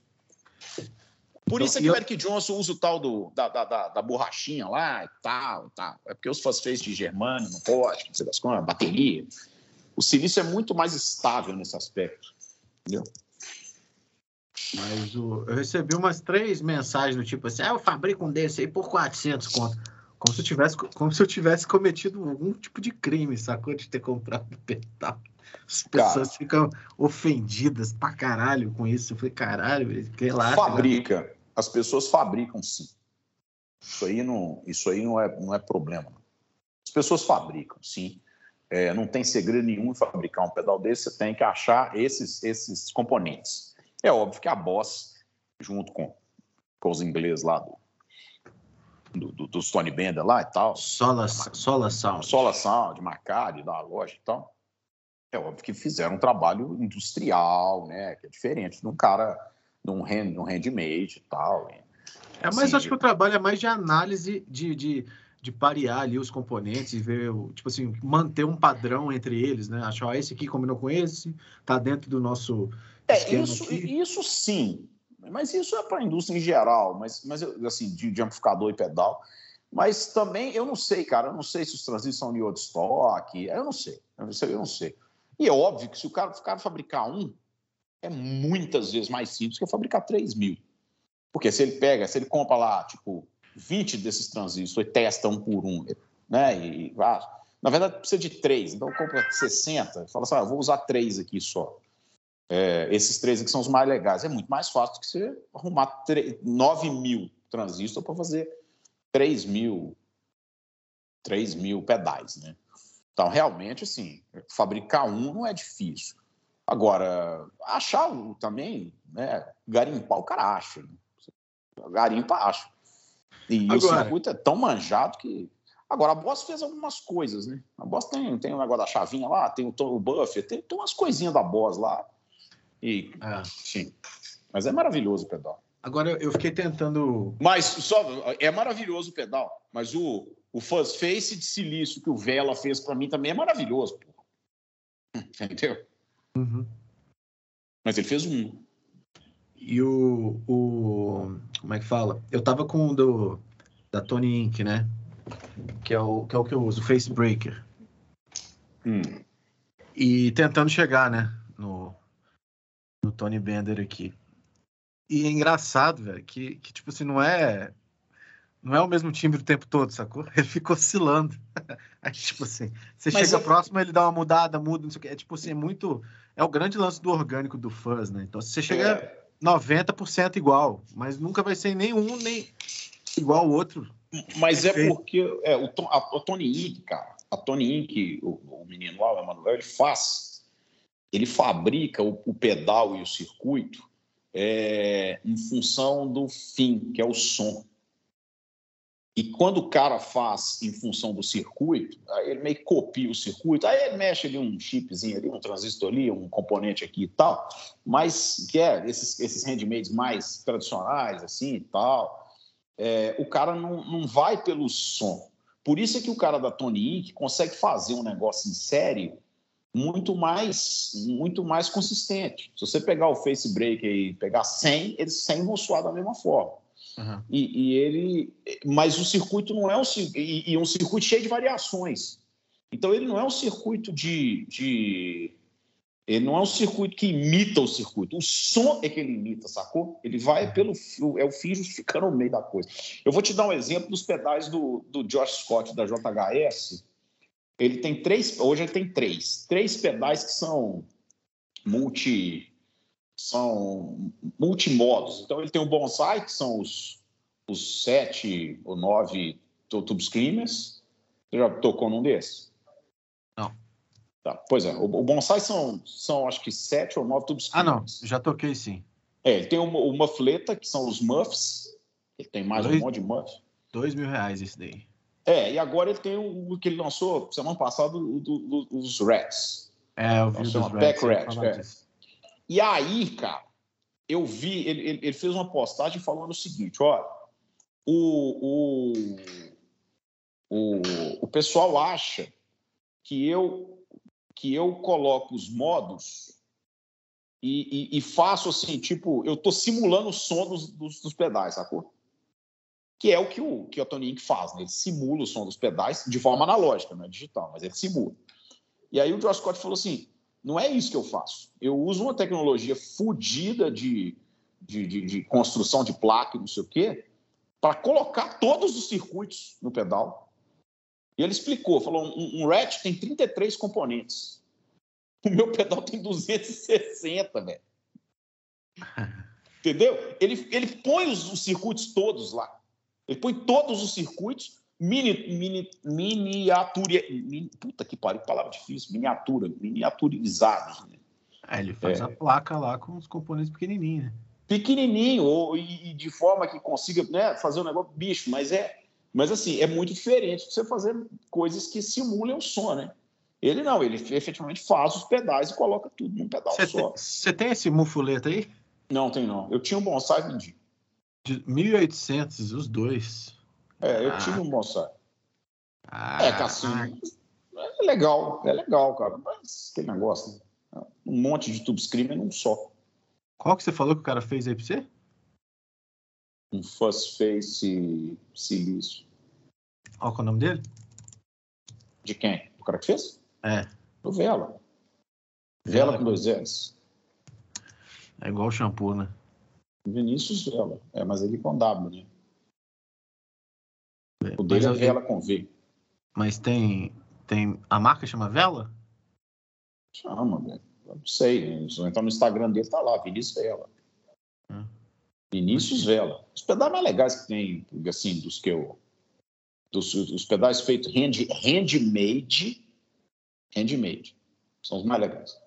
Por então, isso é que eu... o Eric Johnson usa o tal do, da, da, da, da borrachinha lá e tal, tal. É porque os fosfatos de germânio não pode, não sei das coisas, bateria. O silício é muito mais estável nesse aspecto, entendeu? Mas o, eu recebi umas três mensagens do tipo assim: ah, eu fabrico um desse aí por 400 conto. Como se eu tivesse, como se eu tivesse cometido algum tipo de crime, sacou? De ter comprado um pedal. As pessoas Cara, ficam ofendidas pra caralho com isso. Eu falei, caralho, relaxa. Fabrica. As pessoas fabricam sim. Isso aí não, isso aí não, é, não é problema. As pessoas fabricam, sim. É, não tem segredo nenhum em fabricar um pedal desse, você tem que achar esses, esses componentes. É óbvio que a Boss, junto com, com os ingleses lá do, do, do, do Stone Bender lá e tal. Sola, Sola Sound. Sola Sound, Macari, da loja e tal. É óbvio que fizeram um trabalho industrial, né? Que é diferente de um cara, de um, hand, um handmade e tal. É, mas assim, acho que o trabalho é mais de análise de, de, de parear ali os componentes e ver, tipo assim, manter um padrão entre eles, né? Achar, ó, esse aqui combinou com esse, tá dentro do nosso é, isso, isso sim, mas isso é para a indústria em geral, mas, mas assim, de, de, amplificador e pedal. Mas também, eu não sei, cara, eu não sei se os transistores são de eu não sei, eu não sei, eu não sei. E é óbvio que se o cara, o cara fabricar um, é muitas vezes mais simples que fabricar 3 mil. Porque se ele pega, se ele compra lá, tipo, 20 desses transistores e testa um por um, né? E, ah, na verdade, precisa de três, então compra 60, fala assim, ah, vou usar três aqui só. É, esses três aqui são os mais legais. É muito mais fácil do que você arrumar 3, 9 mil transistores para fazer 3 mil, 3 mil pedais, né? Então, realmente, assim, fabricar um não é difícil. Agora, achar também, né? Garimpar, o cara acha. Né? Garimpa, acha. E Agora... o circuito é tão manjado que. Agora, a Boss fez algumas coisas, né? A Boss tem, tem o negócio da chavinha lá, tem o, o buffer, tem, tem umas coisinhas da Boss lá. E, é. enfim. Mas é maravilhoso o pedal. Agora, eu fiquei tentando. Mas só é maravilhoso o pedal, mas o, o Fuzz Face de silício que o Vela fez para mim também é maravilhoso. Pô. *laughs* Entendeu? Uhum. Mas ele fez um. E o, o. Como é que fala? Eu tava com o do, da Tony Inc., né? Que é, o, que é o que eu uso, o Facebreaker. Hum. E tentando chegar, né? No, no Tony Bender aqui. E é engraçado, velho, que, que tipo assim, não é não é o mesmo timbre o tempo todo, sacou? *laughs* Ele fica oscilando. *laughs* Aí, tipo assim, você Mas chega eu... próximo, ele dá uma mudada, muda, não sei o que. É tipo assim, é muito. É o grande lance do orgânico do fuzz, né? Então, se você chega é... 90% igual, mas nunca vai ser nenhum nem igual ao outro. Mas é, é porque é, o, a, a Tony Inc., cara, a Tony Inc., o, o menino lá, o Emanuel, ele faz, ele fabrica o, o pedal e o circuito é, em função do fim, que é o som. E quando o cara faz em função do circuito, aí ele meio que copia o circuito, aí ele mexe ali um chipzinho ali, um transistor ali, um componente aqui e tal, mas que é esses, esses handmades mais tradicionais, assim e tal, é, o cara não, não vai pelo som. Por isso é que o cara da Tony Inc. consegue fazer um negócio em série muito mais muito mais consistente. Se você pegar o Face Break e pegar 100, eles 100 vão soar da mesma forma. Uhum. E, e, ele, mas o circuito não é um e, e um circuito cheio de variações. Então ele não é um circuito de, de, ele não é um circuito que imita o circuito. O som é que ele imita, sacou? Ele vai pelo é o fim justificando no meio da coisa. Eu vou te dar um exemplo dos pedais do, do Josh Scott da JHS. Ele tem três, hoje ele tem três, três pedais que são multi são multimodos. Então, ele tem o bonsai, que são os, os sete ou nove tube screamers. Você já tocou num desses? Não. Tá. Pois é, o, o bonsai são, são, acho que, sete ou nove tube screamers. Ah, não, já toquei sim. É, ele tem o, o muffleta, que são os muffs. Ele tem mais dois, um monte de muffs. Dois mil reais esse daí. É, e agora ele tem o, o que ele lançou semana passada, o, do, do, os Rats. É, eu vi os Rats. Pack Rat, e aí, cara, eu vi, ele, ele fez uma postagem falando o seguinte: olha, o, o, o, o pessoal acha que eu, que eu coloco os modos e, e, e faço assim, tipo, eu estou simulando o som dos, dos, dos, pedais, sacou? Que é o que o, que o Tony Inc. faz, né? Ele simula o som dos pedais de forma analógica, não é digital, mas ele simula. E aí o Josh Scott falou assim: não é isso que eu faço. Eu uso uma tecnologia fodida de, de, de, de, construção de placa e não sei o quê, para colocar todos os circuitos no pedal. E ele explicou, falou, um, um ratchet tem 33 componentes. *laughs* O meu pedal tem 260, velho. Entendeu? Ele, ele põe os, os circuitos todos lá. Ele põe todos os circuitos Mini, mini, miniatura. Mini, puta que pariu, palavra difícil. Miniatura, miniaturizados. Né? É, ele faz é. a placa lá com os componentes pequenininhos, né? Pequenininho, ou, e, e, de forma que consiga né, fazer um negócio bicho, mas é. Mas assim, é muito diferente de você fazer coisas que simulem o som, né? Ele não, ele efetivamente faz os pedais e coloca tudo num pedal cê só. Você tem, tem esse mufuleta aí? Não, tem não. Eu tinha um bonsai vendi. De 1.800, os dois. É, eu ah. tive um bonsai. Ah. É, Cassinho. É legal, é legal, cara. Mas que negócio, né? Um monte de tube screamer num só. Qual que você falou que o cara fez aí pra você? Um Fuzz Face silício. Qual que é o nome dele? De quem? O cara que fez? É. Do Vela. Vela com dois L's. É igual o shampoo, né? Vinícius Vela. É, mas ele com W, né? O Mas dele é Vela com V. Mas tem, tem. A marca chama Vela? Chama, velho. Eu não sei. Se entrar no Instagram dele, tá lá, Vinícius Vela. Hum. Vinícius Vela. Os pedais mais legais que tem, assim, dos que eu. Dos, os pedais feitos hand, handmade. Handmade. São os mais legais.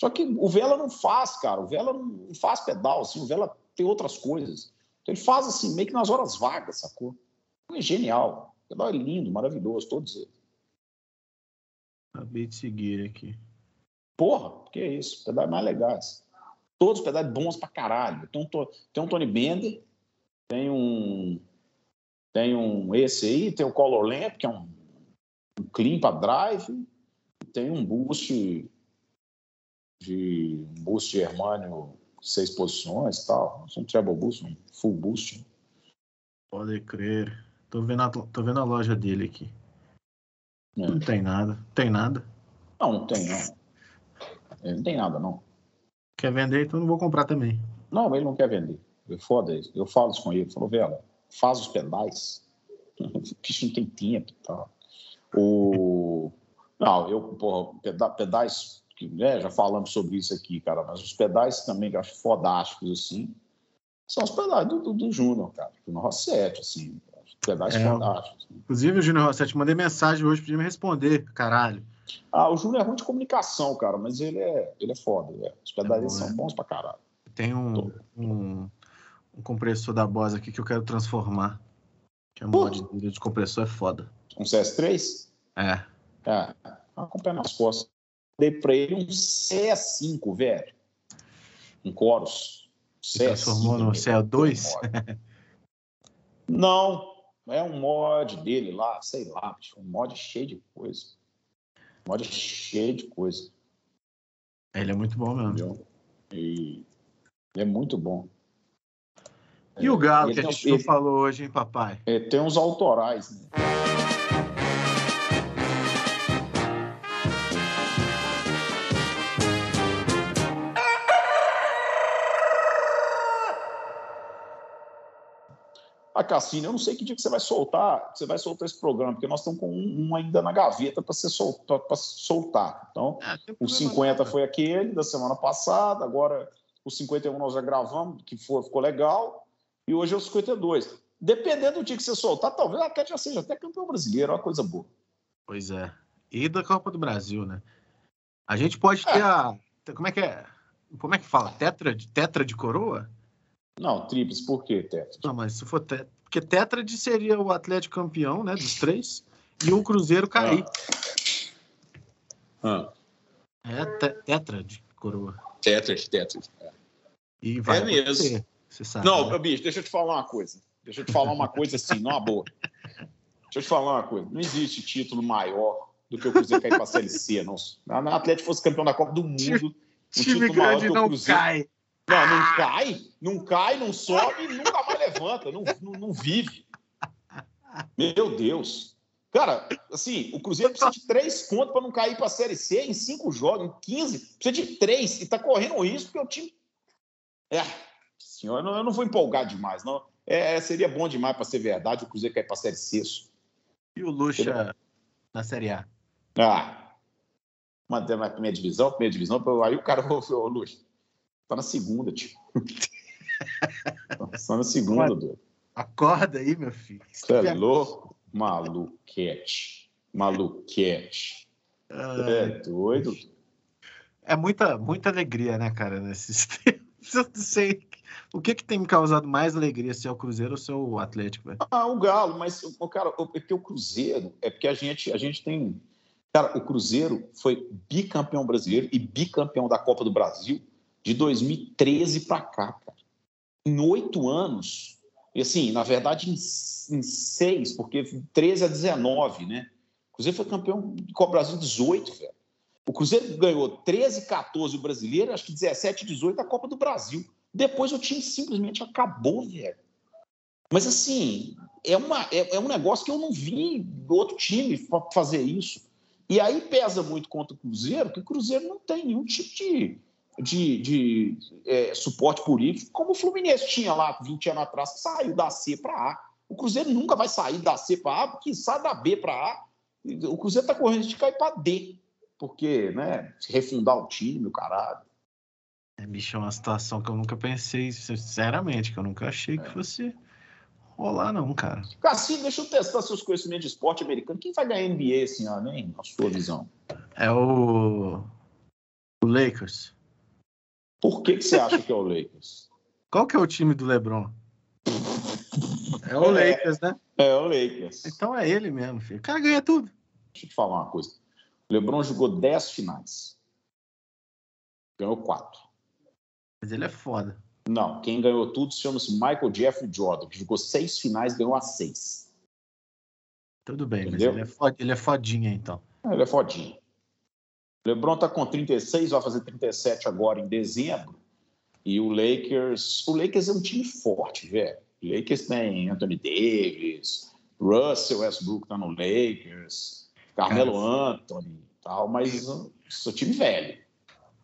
Só que o Vela não faz, cara. O Vela não faz pedal, assim. O Vela tem outras coisas. Então ele faz, assim, meio que nas horas vagas, sacou? É genial. É lindo, maravilhoso, todos eles. Acabei de seguir aqui. Porra, que é isso? Pedais mais legais. Todos os pedais bons pra caralho. Tem um, tem um Tony Bender, tem um. Tem um esse aí, tem o Color Lamp, que é um, um clean pra drive, tem um boost de um boost de Germânio seis posições e tal. Um treble boost, um full boost. Pode crer. Tô vendo a, tô vendo a loja dele aqui. É. Não tem nada. Tem nada. Não, não tem, não. Ele não tem nada, não. Quer vender, então não vou comprar também. Não, ele não quer vender. É Foda isso. Eu falo isso com ele. Falou, Vela, faz os pedais. O *laughs* bicho não tem tempo e tal. O... Não, eu, porra, peda- pedais, né, já falamos sobre isso aqui, cara, mas os pedais também que eu acho fodásticos, assim, são os pedais do, do, do Júnior, cara, do Rossetti, assim, os pedais É. fodásticos. Inclusive, o Júnior Rossetti, mandei mensagem hoje, podia me responder, caralho. Ah, o Júnior é ruim de comunicação, cara, mas ele é, ele é foda, é. os pedais É são né? bons pra caralho. Tem um, um, um compressor da Bose aqui que eu quero transformar. Que é um mod de compressor, é foda. Um CS3? É. É, acompanha nas costas. Dei pra ele um CS5, velho. Um Chorus. Você transformou no CO2? Não, é um mod dele lá, sei lá, bicho, um mod cheio de coisa. Um mod cheio de coisa, Ele é muito bom mesmo. entendeu? E é muito bom. E o Galo, Ele que a tem- gente não ele- falou hoje, hein, papai? É, tem uns autorais, né? A Cassina, eu não sei que dia que você vai soltar, você vai soltar esse programa, porque nós estamos com um, um ainda na gaveta para soltar, soltar. Então, É, tem o problema 50 não. foi aquele da semana passada, agora o 51 nós já gravamos, que foi, ficou legal, e hoje é o 52. Dependendo do dia que você soltar, talvez a Atlético já seja até campeão brasileiro, é uma coisa boa. Pois é. E da Copa do Brasil, né? A gente pode ter É. a. Como é que é? Como é que fala? Tetra de, tetra de coroa? Não, tríplice, por quê, Teto? Não, mas se for tetra. Porque tetra seria o Atlético campeão, né? Dos três. E o Cruzeiro cair. Ah, É te- tetra de coroa. Tetris, Tetris. E vai É mesmo. Você sabe. Não, né? bicho, deixa eu te falar uma coisa. Deixa eu te falar uma coisa assim, numa boa. Deixa eu te falar uma coisa. Não existe título maior do que o Cruzeiro cair para a Série C, não. Se o Atlético fosse campeão da Copa do Mundo, um Time título maior que o não Cruzeiro. cai. Não, não cai, não cai, não sobe e nunca mais levanta, não, não, não vive. Meu Deus. Cara, assim, o Cruzeiro precisa de três pontos para não cair para a Série C em cinco jogos, em 15. Precisa de três e está correndo o risco porque o time. É, senhor, eu não, eu não vou empolgar demais, não. É, seria bom demais para ser verdade o Cruzeiro cair para a Série C. E o Lucha na Série A. Ah, manter mais primeira divisão, primeira divisão, aí o cara falou, *laughs* ô Luiz, tá na segunda, tio. tá na segunda, doido. Acorda aí, meu filho. Você é louco? Maluquete. Maluquete. É doido. É muita, muita alegria, né, cara, nesses *laughs* tempos. Eu não sei o que, que tem me causado mais alegria, se é o Cruzeiro ou se é o Atlético, velho. Ah, o Galo, mas, o cara, é porque o Cruzeiro, é porque a gente, a gente tem. Cara, o Cruzeiro foi bicampeão brasileiro e bicampeão da Copa do Brasil de 2013 para cá, cara. Em oito anos. E assim, na verdade, em, seis, porque 13 a 19, né? O Cruzeiro foi campeão de Copa Brasil 18, velho. O Cruzeiro ganhou 13, 14 o brasileiro, acho que 17, 18 a Copa do Brasil. Depois o time simplesmente acabou, velho. Mas assim, é, uma, é, é um negócio que eu não vi outro time fazer isso. E aí pesa muito contra o Cruzeiro, que o Cruzeiro não tem nenhum tipo de, de, de é, suporte político, como o Fluminense tinha lá 20 anos atrás, que saiu da C para A. O Cruzeiro nunca vai sair da C para A, porque sai da B para A. O Cruzeiro está correndo de cair para D, porque, né, refundar o time, o caralho. É, bicho, é uma situação que eu nunca pensei, sinceramente, que eu nunca achei que é. fosse rolar, não, cara. Cassim, deixa eu testar seus conhecimentos de esporte americano. Quem vai ganhar NBA esse ano, hein? Na sua visão? É o. O Lakers. Por que, que você acha que é o Lakers? Qual que é o time do LeBron? É o é, Lakers, né? É o Lakers. Então é ele mesmo, filho. O cara ganha tudo. Deixa eu te falar uma coisa. O LeBron jogou 10 finais. Ganhou 4. Mas ele é foda. Não, quem ganhou tudo chama-se Michael Jeffrey Jordan, que jogou seis finais e ganhou a seis. Tudo bem, Entendeu? mas ele é, fod... ele é fodinha, então. Ele é fodinha. LeBron tá com 36, vai fazer 37 agora em dezembro. E o Lakers. O Lakers é um time forte, velho. O Lakers tem Anthony Davis, Russell Westbrook tá no Lakers, Carmelo Cara, Anthony e tal, mas isso é time velho.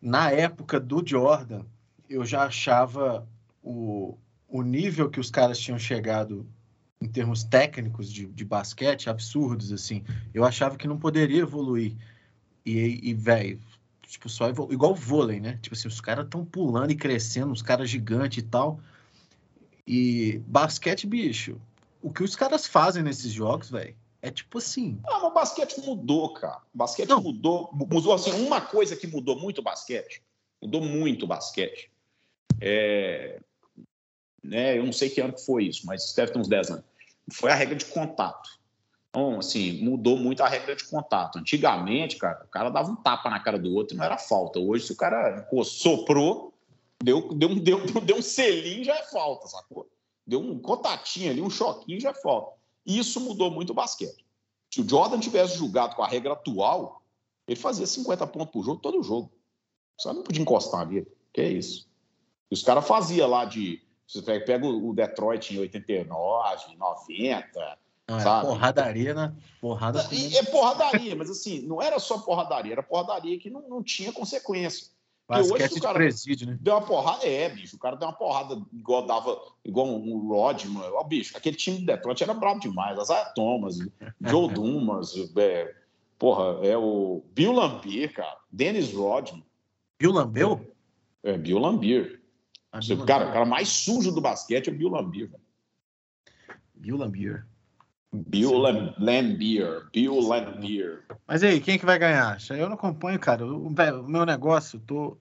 Na época do Jordan, eu já achava o, o nível que os caras tinham chegado em termos técnicos de, de basquete absurdos, assim. Eu achava que não poderia evoluir. E, e velho, tipo, só evolu... igual o vôlei, né? Tipo assim, os caras estão pulando e crescendo, os caras gigantes e tal. E basquete, bicho, o que os caras fazem nesses jogos, velho, é tipo assim. Ah, mas o basquete mudou, cara. O basquete não. mudou. Mudou assim, uma coisa que mudou muito o basquete. Mudou muito o basquete. É, né, eu não sei que ano que foi isso, mas deve ter uns 10 anos. Foi a regra de contato. Então, assim, mudou muito a regra de contato. Antigamente, cara, o cara dava um tapa na cara do outro e não era falta. Hoje, se o cara pô, soprou, deu, deu, deu, *laughs* deu um selinho, já é falta, sacou? Deu um contatinho ali, um choquinho, já é falta. Isso mudou muito o basquete. Se o Jordan tivesse jogado com a regra atual, ele fazia 50 pontos por jogo todo jogo. Só não podia encostar ali. Que é isso. Os caras faziam lá de. Você pega o Detroit em 89, 90. Não, sabe? porradaria, né? Porrada é, é porradaria, mas assim, não era só porradaria, era porradaria que não, não tinha consequência. Basquete hoje, o cara de presídio, né? Deu uma porrada, é, bicho. O cara deu uma porrada igual dava, igual um Rodman. Ó, bicho, aquele time de Detroit era brabo demais. Isaiah Thomas, *laughs* Joe Dumas, é, porra, é o Bill Lambier, cara. Dennis Rodman. Bill Lambier? É, Bill Lambier. Você, cara, o cara mais sujo do basquete é o Bill Lambier. Bill Lambier. Bill Lambier. Bill Lambier. Mas aí, quem é que vai ganhar? Eu não acompanho, cara. O, o meu negócio, tô,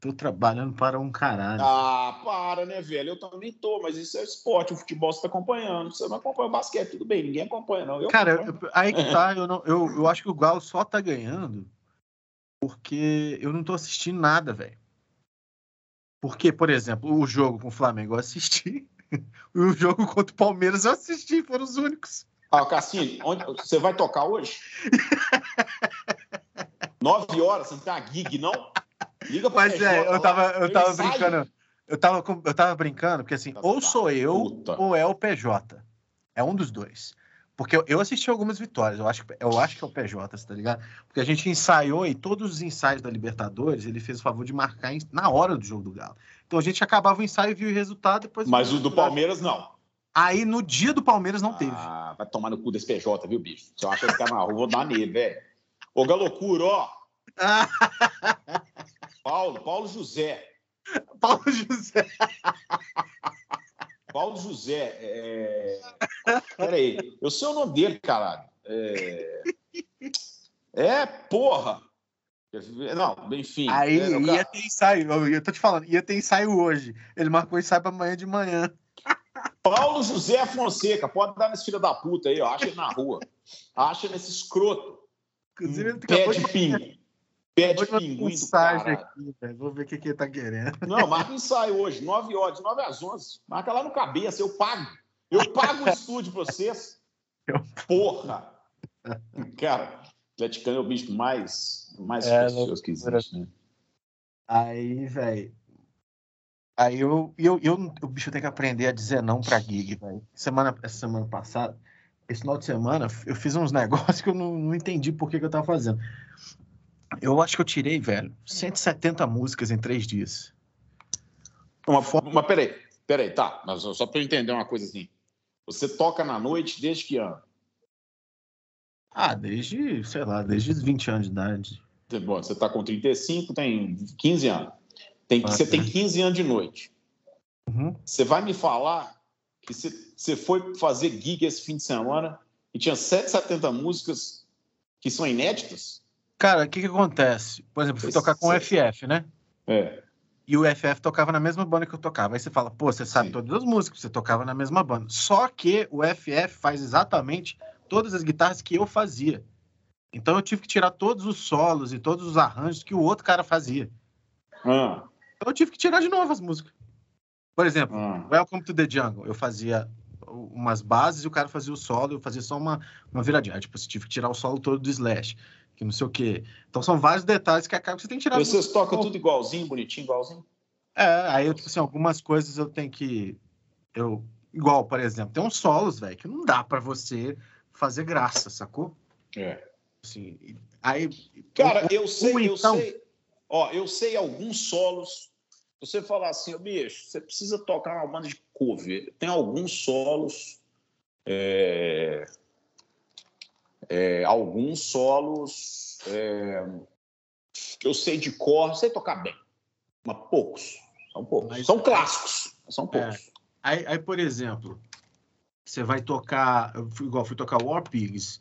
tô trabalhando para um caralho. Ah, para, né, velho? Eu também tô, mas isso é esporte. O futebol você tá acompanhando. Você não acompanha o basquete, tudo bem. Ninguém acompanha, não. Eu cara, eu, aí que tá. Eu, não, eu, eu acho que o Galo só tá ganhando porque eu não tô assistindo nada, velho. Porque, por exemplo, o jogo com o Flamengo eu assisti. *laughs* E o jogo contra o Palmeiras eu assisti, foram os únicos. Ah, Cassinho, onde você vai tocar hoje? *laughs* Nove horas, você não tem uma gig, não? Liga pra Mas é, eu tava, eu tava brincando. Eu tava, eu tava brincando, porque assim, ou sou eu ou é o PJ. É um dos dois. Porque eu, eu assisti algumas vitórias, eu acho, eu acho que é o PJ, tá ligado? Porque a gente ensaiou e todos os ensaios da Libertadores, ele fez o favor de marcar na hora do jogo do Galo. Então a gente acabava o ensaio, viu o resultado depois. Mas o do Palmeiras não. Aí no dia do Palmeiras não ah, teve. Ah, vai tomar no cu desse PJ, viu, bicho? Se eu acho que tá na rua, vou dar nele, velho. Ô, Galocura, ó. *laughs* Paulo, Paulo José. Paulo José. Paulo José. É... Peraí, eu sei o nome dele, caralho. É, é porra. Não, enfim. Aí é, ia ter ensaio, eu tô te falando, ia ter ensaio hoje. Ele marcou ensaio pra amanhã de manhã. Paulo José Fonseca, pode dar nesse filho da puta aí, ó. Acha ele na rua. Acha nesse escroto. Inclusive, ele pé de pingo. Pé de pinguim do cara. Aqui, Vou ver o que, que ele tá querendo. Não, marca ensaio hoje, 9 horas, 9 às 11. Marca lá no cabeça, eu pago. Eu pago o estúdio pra vocês. *laughs* Porra! Cara, Atleticano é o bicho mais, mais é, que existe, né? Aí, velho. Aí eu, eu, eu, o bicho tem que aprender a dizer não pra gig, velho. Semana, essa semana passada, esse final de semana, eu fiz uns *laughs* negócios que eu não, não entendi por que, que eu tava fazendo. Eu acho que eu tirei, velho, 170 músicas em três dias. Uma, uma, peraí, peraí, tá. Mas só pra eu entender uma coisa assim. Você toca na noite desde que ano? Ah, desde, sei lá, desde os 20 anos de idade. Bom, você tá com 35, tem 15 anos. Tem, ah, você tem 15 anos de noite. Uhum. Você vai me falar que você, você foi fazer gig esse fim de semana e tinha 770 músicas que são inéditas? Cara, o que, que acontece? Por exemplo, fui tocar com o FF, né? É. E o FF tocava na mesma banda que eu tocava. Aí você fala, pô, você sabe Sim. todas as músicas, você tocava na mesma banda. Só que o FF faz exatamente todas as guitarras que eu fazia. Então eu tive que tirar todos os solos e todos os arranjos que o outro cara fazia. Ah. Então eu tive que tirar de novo as músicas. Por exemplo, ah. Welcome to the Jungle. Eu fazia umas bases e o cara fazia o solo, eu fazia só uma, uma viradinha. Tipo, você tive que tirar o solo todo do Slash, que não sei o quê. Então são vários detalhes que acabam que você tem que tirar. Vocês tocam tudo igualzinho, bonitinho, igualzinho? É, aí, tipo assim, algumas coisas eu tenho que. Eu, igual, por exemplo, tem uns solos, velho, que não dá para você fazer graça, sacou? É. Assim, aí. Cara, eu sei, eu então... sei. Ó, eu sei alguns solos você falar assim, oh, bicho, você precisa tocar uma banda de cover. Tem alguns solos, é, é, alguns solos é, que eu sei de cor, sei tocar bem, mas poucos, são poucos, mas, são clássicos, são é, poucos. Aí, aí, por exemplo, você vai tocar, igual fui tocar War Pigs,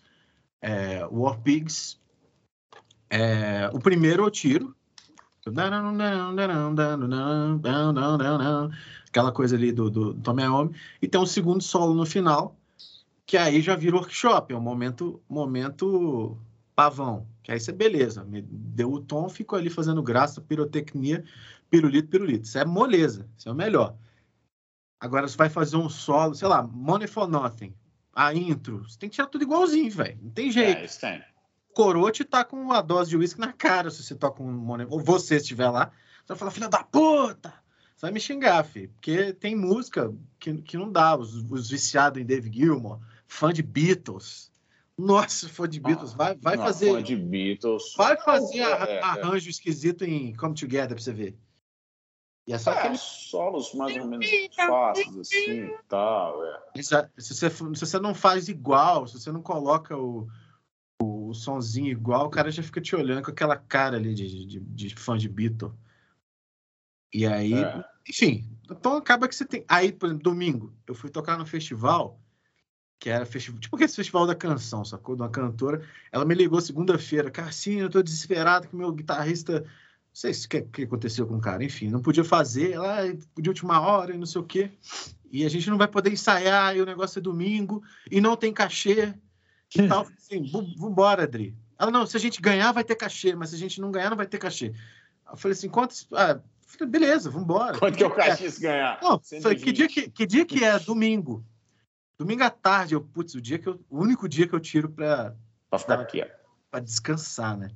é, War Pigs, é, o primeiro eu tiro, Aquela coisa ali do, do, do Tom Iommi. E tem um segundo solo no final, que aí já vira workshop, é um momento, momento pavão. Que aí você, beleza, me deu o tom, ficou ali fazendo graça, pirotecnia, pirulito, pirulito. Isso é moleza, isso é o melhor. Agora você vai fazer um solo, sei lá, Money for Nothing, a intro, você tem que tirar tudo igualzinho, velho. Não tem jeito. É, isso tem. Corote tá com uma dose de uísque na cara se você toca um Money. Ou você estiver lá, você vai falar, filha da puta! Você vai me xingar, filho. Porque tem música que, que não dá. Os, os viciados em Dave Gilmour, fã de Beatles. Nossa, fã de Beatles. Vai, vai fazer. Fã de Beatles. Vai fazer é, é. arranjo é. esquisito em Come Together pra você ver. E é só é, aqueles solos mais ou menos fáceis, assim e tal. É. Se, você, se você não faz igual, se você não coloca o o sonzinho igual, o cara já fica te olhando com aquela cara ali de, de, de fã de Beatle. E aí, é. enfim, então acaba que você tem. Aí, por exemplo, domingo, eu fui tocar no festival, que era festival, tipo esse festival da canção, sacou? De uma cantora. Ela me ligou segunda-feira, cara, sim, eu tô desesperado que meu guitarrista. Não sei o que, que aconteceu com o cara, enfim, não podia fazer, ela de última hora e não sei o quê. E a gente não vai poder ensaiar, e o negócio é domingo, e não tem cachê. E tal, *laughs* assim, vambora, Adri. Ela, não, se a gente ganhar, vai ter cachê, mas se a gente não ganhar, não vai ter cachê. Eu falei assim, quantos. Ah, beleza, vambora. Quanto que é o cachê se ganhar? Não, falei, que dia que, que dia que é? Domingo. Domingo à tarde, eu, putz, o dia que eu, o único dia que eu tiro pra. Pra ficar aqui. Pra descansar, né?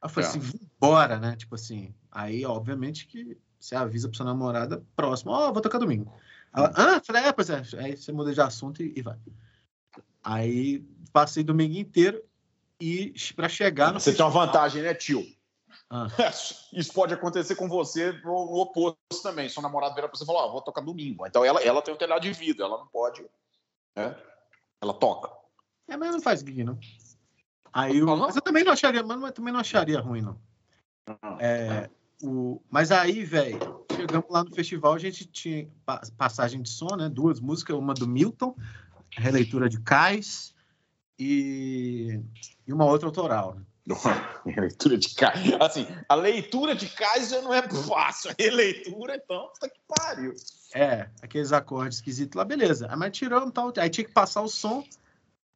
Aí eu falei é. assim, vambora, né? Tipo assim. Aí, obviamente, que você avisa pra sua namorada próximo, ó, oh, vou tocar domingo. Ela, ah, falei, é, pois é. Aí você muda de assunto e, e vai. Aí passei domingo inteiro e para chegar no. Você festival... tem uma vantagem, né, tio? Ah. *laughs* Isso pode acontecer com você no, oposto também. Seu namorado vira para você e fala: ah, vou tocar domingo. Então ela, ela tem um telhado de vidro, ela não pode. Né? Ela toca. É, mas não faz gig, não. Aí eu, mas eu também não acharia, mas também não acharia ruim, não. Ah, é, é. O, mas aí, velho, chegamos lá no festival, a gente tinha passagem de som, né? Duas músicas, uma do Milton, releitura de Cais e, e uma outra autoral. Né? Releitura *laughs* de Cais. Assim, a leitura de Cais já não é fácil. A releitura, então, tá que pariu. É, aqueles acordes esquisitos lá, beleza. Mas tiramos tal. Aí tinha que passar o som.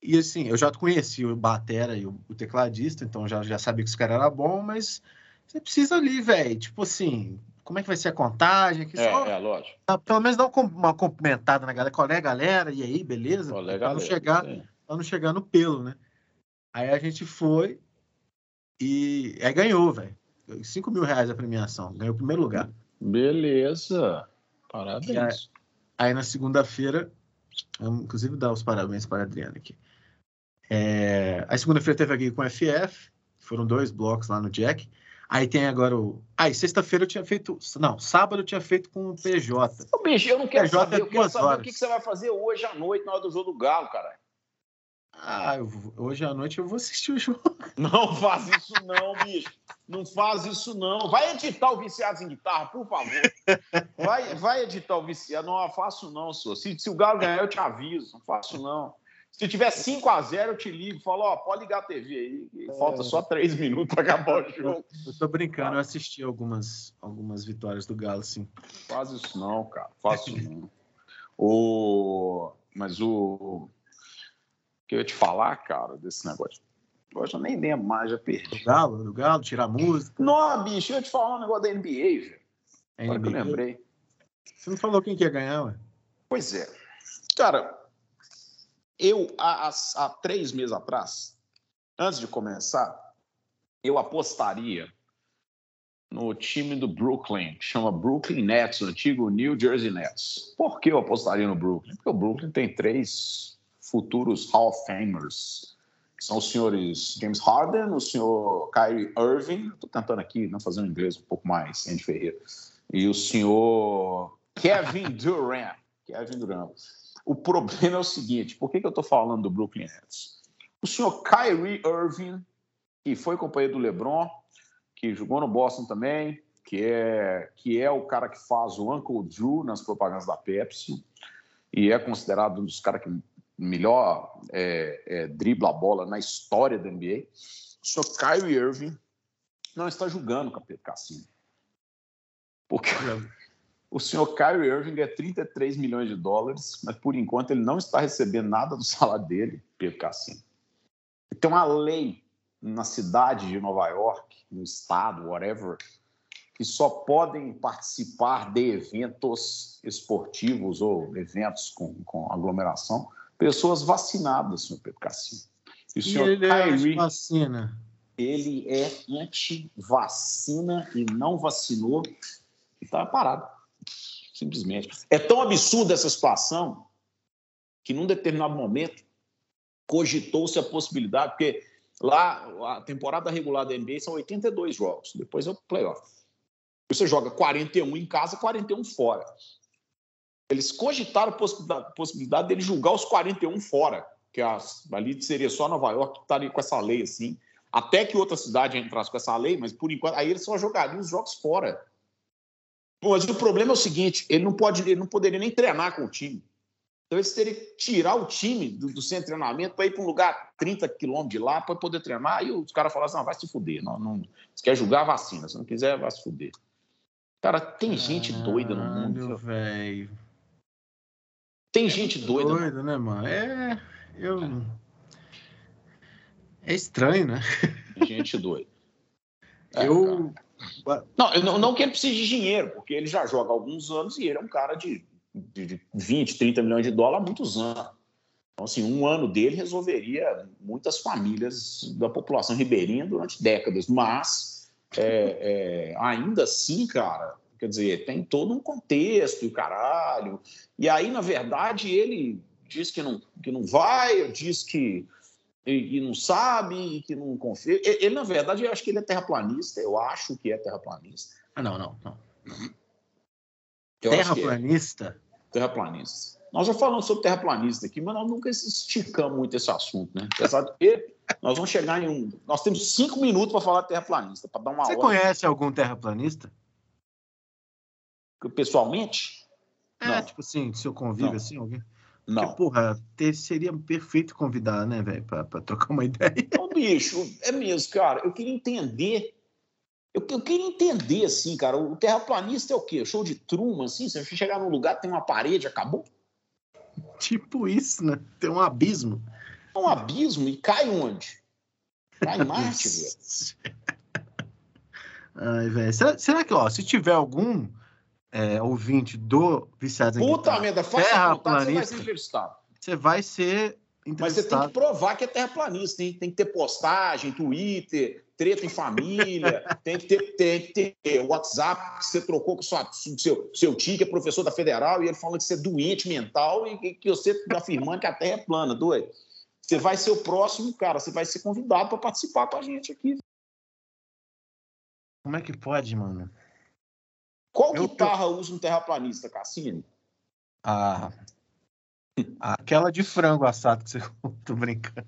E assim, eu já conheci o Batera e o, tecladista, então já, já sabia que esse cara era bom, mas você precisa ali, velho. Tipo assim, como é que vai ser a contagem. Aqui, é, só, é, lógico. Pelo menos dá uma cumprimentada na galera. Qual é, galera? E aí, beleza? Qual é, pra, não chegar, pra não chegar no pelo, né? Aí a gente foi e aí ganhou, velho. 5 mil reais a premiação. Ganhou o primeiro lugar. Beleza. Parabéns. Aí, aí na segunda-feira, inclusive dar os parabéns para a Adriana aqui. É, a segunda-feira teve aqui com o FF, foram dois blocos lá no Jack. Aí tem agora o. Aí, ah, sexta-feira eu tinha feito. Não, sábado eu tinha feito com o PJ. Ô, bicho, eu não quero PJ saber. É eu quero saber horas. o que, você vai fazer hoje à noite na hora do jogo do Galo, cara. Ah, hoje à noite eu vou assistir o jogo. *laughs* Não faz isso, não, bicho. Não faz isso, não. Vai editar o Viciados em Guitarra, por favor. Vai, vai editar o Viciado. Não, faço não, senhor. Se, se o Galo ganhar, eu te aviso. Não faço não. Se tiver 5 a 0 eu te ligo. Falo, ó, pode ligar a TV aí. Falta é... só 3 minutos para acabar o *laughs* jogo. Eu tô brincando, eu assisti algumas, algumas vitórias do Galo, sim. Faz isso não, cara. Faz isso não. O... Mas o... que eu ia te falar, cara, desse negócio. Eu nem lembro mais, já perdi. Do Galo, do Galo, tirar música. Não, bicho, eu ia te falar um negócio da NBA, velho. Agora que eu lembrei. Você não falou quem que ia ganhar, ué? Pois é. Cara, eu, há, há três meses atrás, antes de começar, eu apostaria no time do Brooklyn, que chama Brooklyn Nets, o antigo New Jersey Nets. Por que eu apostaria no Brooklyn? Porque o Brooklyn tem três futuros Hall of Famers. São os senhores James Harden, o senhor Kyrie Irving, estou tentando aqui não fazer um inglês um pouco mais, Andy Ferreira, e o senhor Kevin Durant. Kevin Durant. O problema é o seguinte: por que, que eu estou falando do Brooklyn Nets? O senhor Kyrie Irving, que foi companheiro do LeBron, que jogou no Boston também, que é, que é o cara que faz o Uncle Drew nas propagandas da Pepsi, e é considerado um dos caras que melhor é, é, dribla a bola na história da NBA. *laughs* O senhor Kyrie Irving não está a Pedro Cassino. Porque o senhor Kyrie Irving ganha 33 milhões de dólares, mas por enquanto ele não está recebendo nada do salário dele, Pedro Cassino. Tem uma lei na cidade de Nova York, no estado, whatever, que só podem participar de eventos esportivos ou eventos com, com aglomeração pessoas vacinadas, senhor Pedro Cassino. E o senhor ele é Kyrie, é vacina? Ele é anti-vacina e não vacinou e está parado simplesmente. É tão absurda essa situação que, num determinado momento, cogitou-se a possibilidade, porque lá a temporada regular da NBA são 82 jogos, depois é o playoff. Você joga 41 em casa, 41 fora. Eles cogitaram a possibilidade, possibilidade dele julgar os 41 fora, que as, ali seria só Nova York que estaria com essa lei assim, até que outra cidade entrasse com essa lei, mas por enquanto aí eles só jogariam os jogos fora. Mas o problema é o seguinte: ele não pode, ele não poderia nem treinar com o time. Então eles teriam que tirar o time do, do centro de treinamento para ir para um lugar 30 quilômetros de lá para poder treinar. E os caras falaram assim: não, vai se fuder. Não, não, você quer jogar vacina, se não quiser, vai se fuder. Cara, tem gente doida no mundo. velho. Tem gente doida. Doido, né, mano? É. Eu. É estranho, né? *laughs* Gente doida. É, eu. Cara. Não, não, não que ele precise de dinheiro, porque ele já joga há alguns anos e ele é um cara de, de 20, 30 milhões de dólares há muitos anos. Então, assim, um ano dele resolveria muitas famílias da população ribeirinha durante décadas. Mas, é, é, ainda assim, cara, quer dizer, tem todo um contexto e o caralho. E aí, na verdade, ele diz que não, que não vai, diz que e, e, não sabe, e que não confia. Ele, na verdade, eu acho que ele é terraplanista, eu acho que é terraplanista. Ah, não, não, não. É. terraplanista? É. Terraplanista. Nós já falamos sobre terraplanista aqui, mas nós nunca esticamos muito esse assunto, né? Apesar de que nós vamos chegar em um. Nós temos cinco minutos para falar terraplanista, para dar uma Você hora. conhece algum terraplanista? Pessoalmente? É, não. tipo assim, se eu convivo assim, alguém. Não. Porque, porra, ter, seria perfeito convidar, né, velho, pra, pra, trocar uma *laughs* ideia. Não, bicho, é mesmo, cara. Eu queria entender. Eu, eu queria entender, assim, cara. O terraplanista é o quê? Show de truma, assim? Você chegar num lugar, tem uma parede, acabou? Tipo isso, né? Tem um abismo. Um abismo e cai onde? Cai em Marte, *laughs* velho. Ai, velho. Será, será que, ó, se tiver algum é, ouvinte do Viciados em Puta merda, faça terraplanista, você vai ser entrevistado. Você vai ser Mas você tem que provar que é terraplanista, hein? Tem que ter postagem, Twitter, treta em família, *laughs* tem que ter, tem que ter WhatsApp que você trocou com sua, seu, seu tio, que é professor da federal, e ele falando que você é doente mental e que você está afirmando que a Terra é plana, doido. Você vai ser o próximo, cara, você vai ser convidado para participar com a gente aqui. Como é que pode, mano? Qual eu, guitarra eu... usa um terraplanista, Cassini? Ah, aquela de frango assado que você *laughs* tô brincando.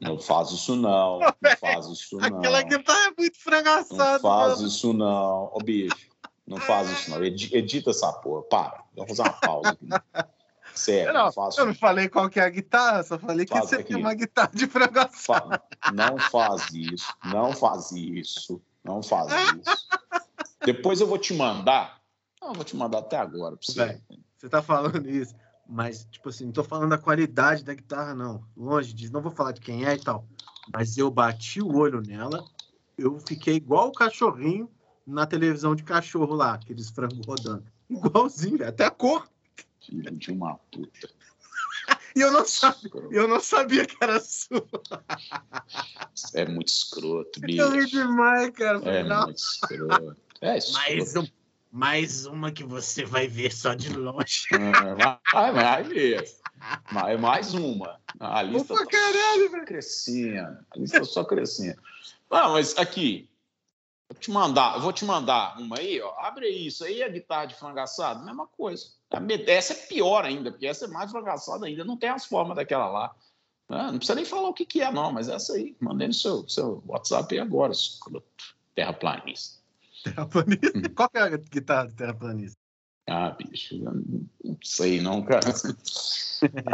Não faz isso não, não faz isso não. Aquela guitarra é muito frango assado. Não faz mano. isso não, ô bicho. Não faz isso não. Edita essa porra, para. Vamos fazer uma pausa aqui. Sério, eu não, não faço. Eu não falei qual que é a guitarra, só falei que você aqui. tem uma guitarra de frango assado. Não faz isso, não faz isso, não faz isso. Depois eu vou te mandar. Não, eu vou te mandar até agora. Pra você. você tá falando isso, mas, tipo assim, não tô falando da qualidade da guitarra, não. Longe disso, não vou falar de quem é e tal. Mas eu bati o olho nela, eu fiquei igual o cachorrinho na televisão de cachorro lá, aqueles frangos rodando. Igualzinho, até a cor. Filho de uma puta. *laughs* e eu não, sabia, eu não sabia que era sua. É muito escroto, bicho. É demais, cara. É não. muito escroto. É mais, um, mais uma que você vai ver só de longe. vai, vai ver. Mais, mais uma. A lista Opa, tá caralho, só crescendo. A lista tá só crescendo. Não, mas aqui, vou te mandar, vou te mandar uma aí, ó. Abre isso aí, a guitarra de frango assado, mesma coisa. Essa é pior ainda, porque essa é mais frango assado ainda, não tem as formas daquela lá. Não precisa nem falar o que, que é, não, mas essa aí, mandei no seu, seu WhatsApp aí agora, escroto, terraplanista. Terraplanista? Hum. Qual que é a guitarra do terraplanista? Ah, bicho, não sei não, cara.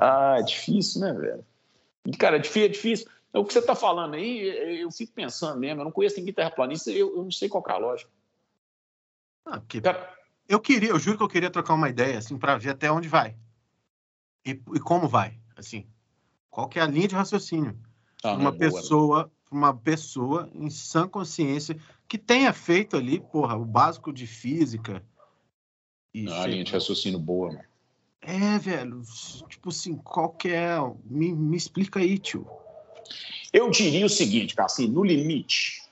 ah, é difícil, né, velho? Cara, é difícil, é difícil. O que você está falando aí, eu fico pensando mesmo. Eu não conheço ninguém terraplanista, eu, eu não sei qual é a lógica. Ah, porque... Cara, eu queria, eu juro que eu queria trocar uma ideia, assim, para ver até onde vai. E, e, como vai, assim. Qual que é a linha de raciocínio? Ah, uma é pessoa, boa, uma pessoa em sã consciência que tenha feito ali, porra, o básico de física. E Não, a linha de raciocínio boa, mano. É, velho. Tipo assim, qual que é? Me, me explica aí, tio. Eu diria o seguinte, cara, assim, no limite,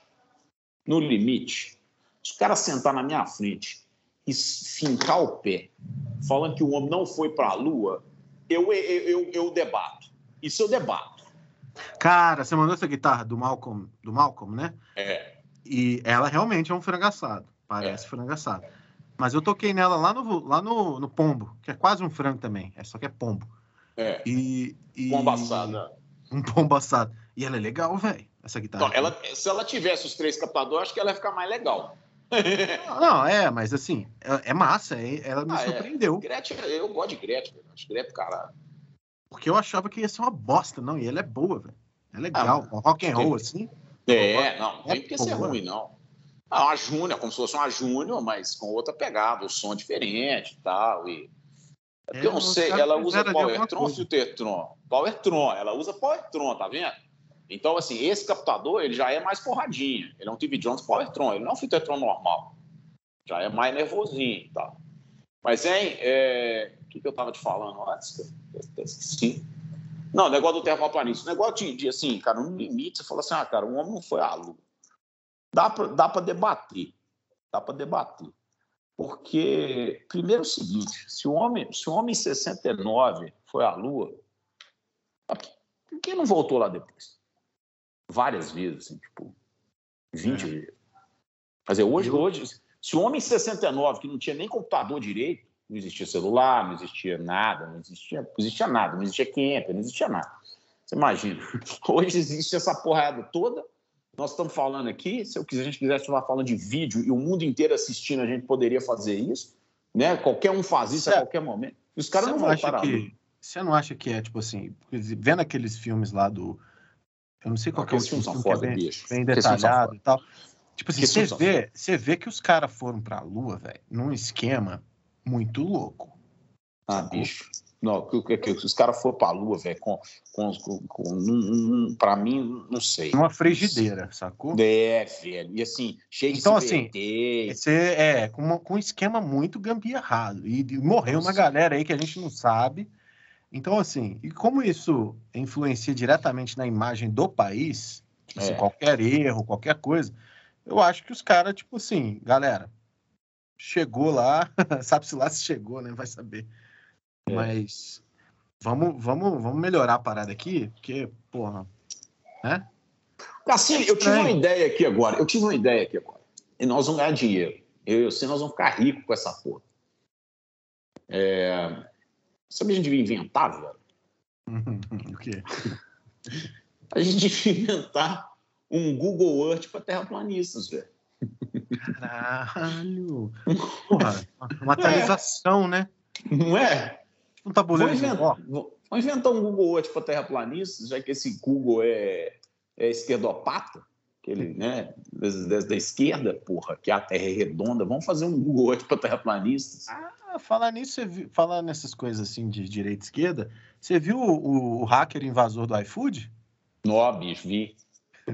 no limite, se o cara sentar na minha frente e fincar o pé, falando que o homem não foi para a Lua, eu, eu, eu, eu debato. Isso eu debato. Cara, você mandou essa guitarra do Malcolm, do Malcolm, né? É. E ela realmente é um frangaçado. Parece é. frangaçado. Mas eu toquei nela lá no, lá no, no pombo, que é quase um frango também. É só que é pombo. É. E, e... Pombo assado. Um pombo assado. E ela é legal, velho, essa guitarra. Não, ela, se ela tivesse os três captadores, acho que ela ia ficar mais legal. *laughs* não, é, mas assim, é, é massa. É, ela me ah, é. surpreendeu. É. Gretchen, eu gosto de Gretchen, acho Gretchen, caralho. Porque eu achava que ia ser uma bosta, não. E ela é boa, velho. É legal. Ah, rock and roll, assim. É, não, não tem é porque ser ruim, não. Ah, uma Júnior, como se fosse uma Júnior, mas com outra pegada, o som diferente e tal. E... É porque eu não sei, ela usa Powertron ou Filtertron? Powertron, ela usa Powertron, tá vendo? Então, assim, esse captador, ele já é mais porradinha. Ele é um TV Jones Powertron, ele não é um Filtertron normal. Já é mais nervosinho e tal. Mas, hein, é... o que, que eu tava te falando antes? Eu esqueci. Não, negócio do terraplanista. Negócio de, de, assim, cara, no limite, você fala assim, ah, cara, o homem não foi à lua. Dá para dá debater. Dá para debater. Porque, primeiro é o seguinte, se o homem, se o homem em 69 foi à lua, por que não voltou lá depois? Várias vezes, assim, tipo, 20 é. vezes. Mas é, hoje, hoje, se o homem em 69, que não tinha nem computador direito, não existia celular, não existia nada, não existia, não existia nada, não existia camper, não existia nada. Você imagina. *laughs* Hoje existe essa porrada toda. Nós estamos falando aqui, se eu quiser, a gente quisesse estar falando de vídeo e o mundo inteiro assistindo, a gente poderia fazer isso. Né? Qualquer um faz isso a qualquer momento. Os caras não, vão parar. Que, você não acha que é, tipo assim, vendo aqueles filmes lá do. Eu não sei qual que é o filme, filme foda, que é bem, bem detalhado e tal. Tipo assim, você vê, você vê que os caras foram pra Lua, velho, num esquema muito louco. Ah, bicho. Não, que, que, os caras foram pra lua, velho, com, com, com, com um, um, pra mim, não sei. Uma frigideira, sacou? É, velho. E assim, cheio de Então, assim, esse é, com, uma, com um esquema muito gambiarrado. E, e morreu Nossa. uma galera aí que a gente não sabe. Então, assim, e como isso influencia diretamente na imagem do país, assim, é. qualquer erro, qualquer coisa. Eu acho que os caras, tipo assim, galera, chegou lá, *laughs* sabe-se lá se chegou, né? Vai saber. É. Mas vamos, vamos, vamos melhorar a parada aqui, porque, porra, né? Assim, eu tive uma ideia aqui agora. Eu tive uma ideia aqui agora. E nós vamos ganhar dinheiro. Eu e você, nós vamos ficar ricos com essa porra. É... Sabe a gente devia inventar, velho? *laughs* o quê? A gente devia inventar um Google Earth para terraplanistas, velho. Caralho! Porra, uma atualização, é. né? Não é? Um tabuleiro. Vou inventar, vou, vou inventar um Google Earth para terraplanistas, já que esse Google é, é esquerdopata, aquele, né, da esquerda, porra, que a Terra é redonda. Vamos fazer um Google Earth para terraplanistas. Ah, falar nisso, viu, falar nessas coisas assim de direita e esquerda, você viu o, o, o hacker invasor do iFood? Nó, bicho, vi.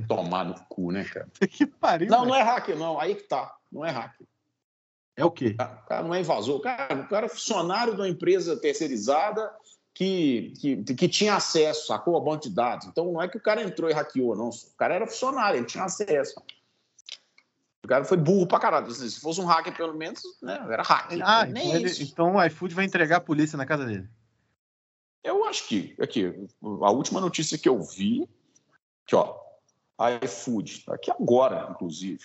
Tomar no cu, né, cara? *laughs* Que pariu. Não, não é hacker, não. Aí que tá. Não é hacker. É o quê? O cara não é invasor. O cara, o cara é funcionário de uma empresa terceirizada que, que, que tinha acesso, sacou a banco de dados. Então não é que o cara entrou e hackeou, não. O cara era funcionário, ele tinha acesso. O cara foi burro pra caralho. Se fosse um hacker, pelo menos, né? Era hacker. Ah, então, ele, então o iFood vai entregar a polícia na casa dele. Eu acho que, aqui, a última notícia que eu vi, que ó, iFood, aqui agora, inclusive.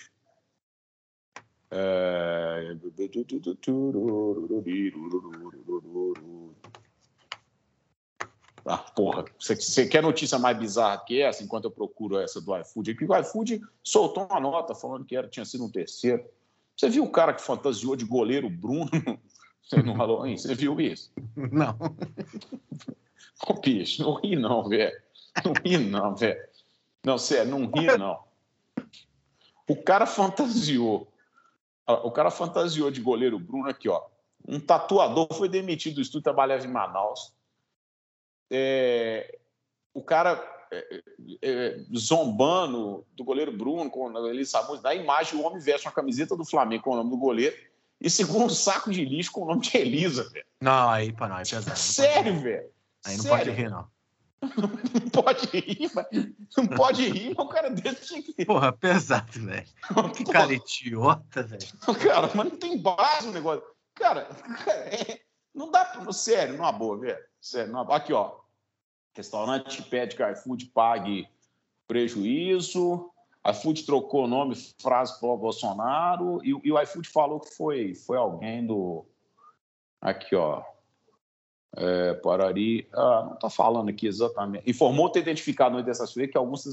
É... Ah, porra, você, quer notícia mais bizarra que essa, enquanto eu procuro essa do iFood? Aqui o iFood soltou uma nota falando que era, tinha sido um terceiro. Você viu o cara que fantasiou de goleiro Bruno você no Halloween? Você viu isso? Não. Ô, bicho, não ri não, velho. Não ri não, velho. Não, sério, não ri não. O cara fantasiou. O cara fantasiou de goleiro Bruno aqui, ó. Um tatuador foi demitido do estúdio, trabalhava em Manaus. É, o cara é, é, zombando do goleiro Bruno, com ele sabe, da imagem, o homem veste uma camiseta do Flamengo com o nome do goleiro e segura um saco de lixo com o nome de Elisa, velho. Não, aí, para não, é pesado. Sério, velho. Aí não Sério? pode rir, não. Não pode rir, mas não pode rir, mas o cara desse tinha. Porra, pesado, velho. Que cara idiota, velho. Cara, mas não tem base o negócio. Cara, é, não dá pra. Sério, numa boa, velho. Sério, numa boa. Aqui, ó. Restaurante pede que iFood pague prejuízo. iFood trocou o nome, frase para o Bolsonaro. E, e o iFood falou que foi, foi alguém do. Aqui, ó. É, Parari, ah, não está falando aqui exatamente. Informou ter identificado no feiras que alguns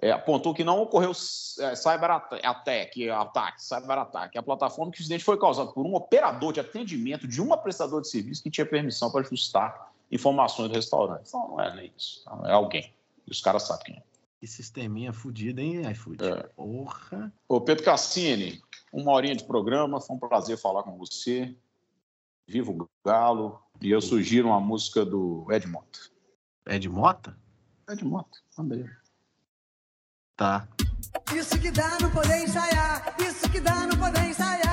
é, apontou que não ocorreu é, cyber-ataque, ataque, cyber-ataque. A plataforma que o incidente foi causado por um operador de atendimento de uma prestadora de serviço que tinha permissão para ajustar informações do restaurante. Então, não é nem isso. Não, é alguém. E os caras sabem quem é. Que sisteminha fudido, hein, iFood? É. Porra. Ô, Pedro Cassini, uma horinha de programa. Foi um prazer falar com você. Viva o Galo. E eu sugiro uma música do Ed Mota. Ed Mota? Ed Mota, mandei. Tá. Isso que dá não poder ensaiar, isso que dá não poder ensaiar.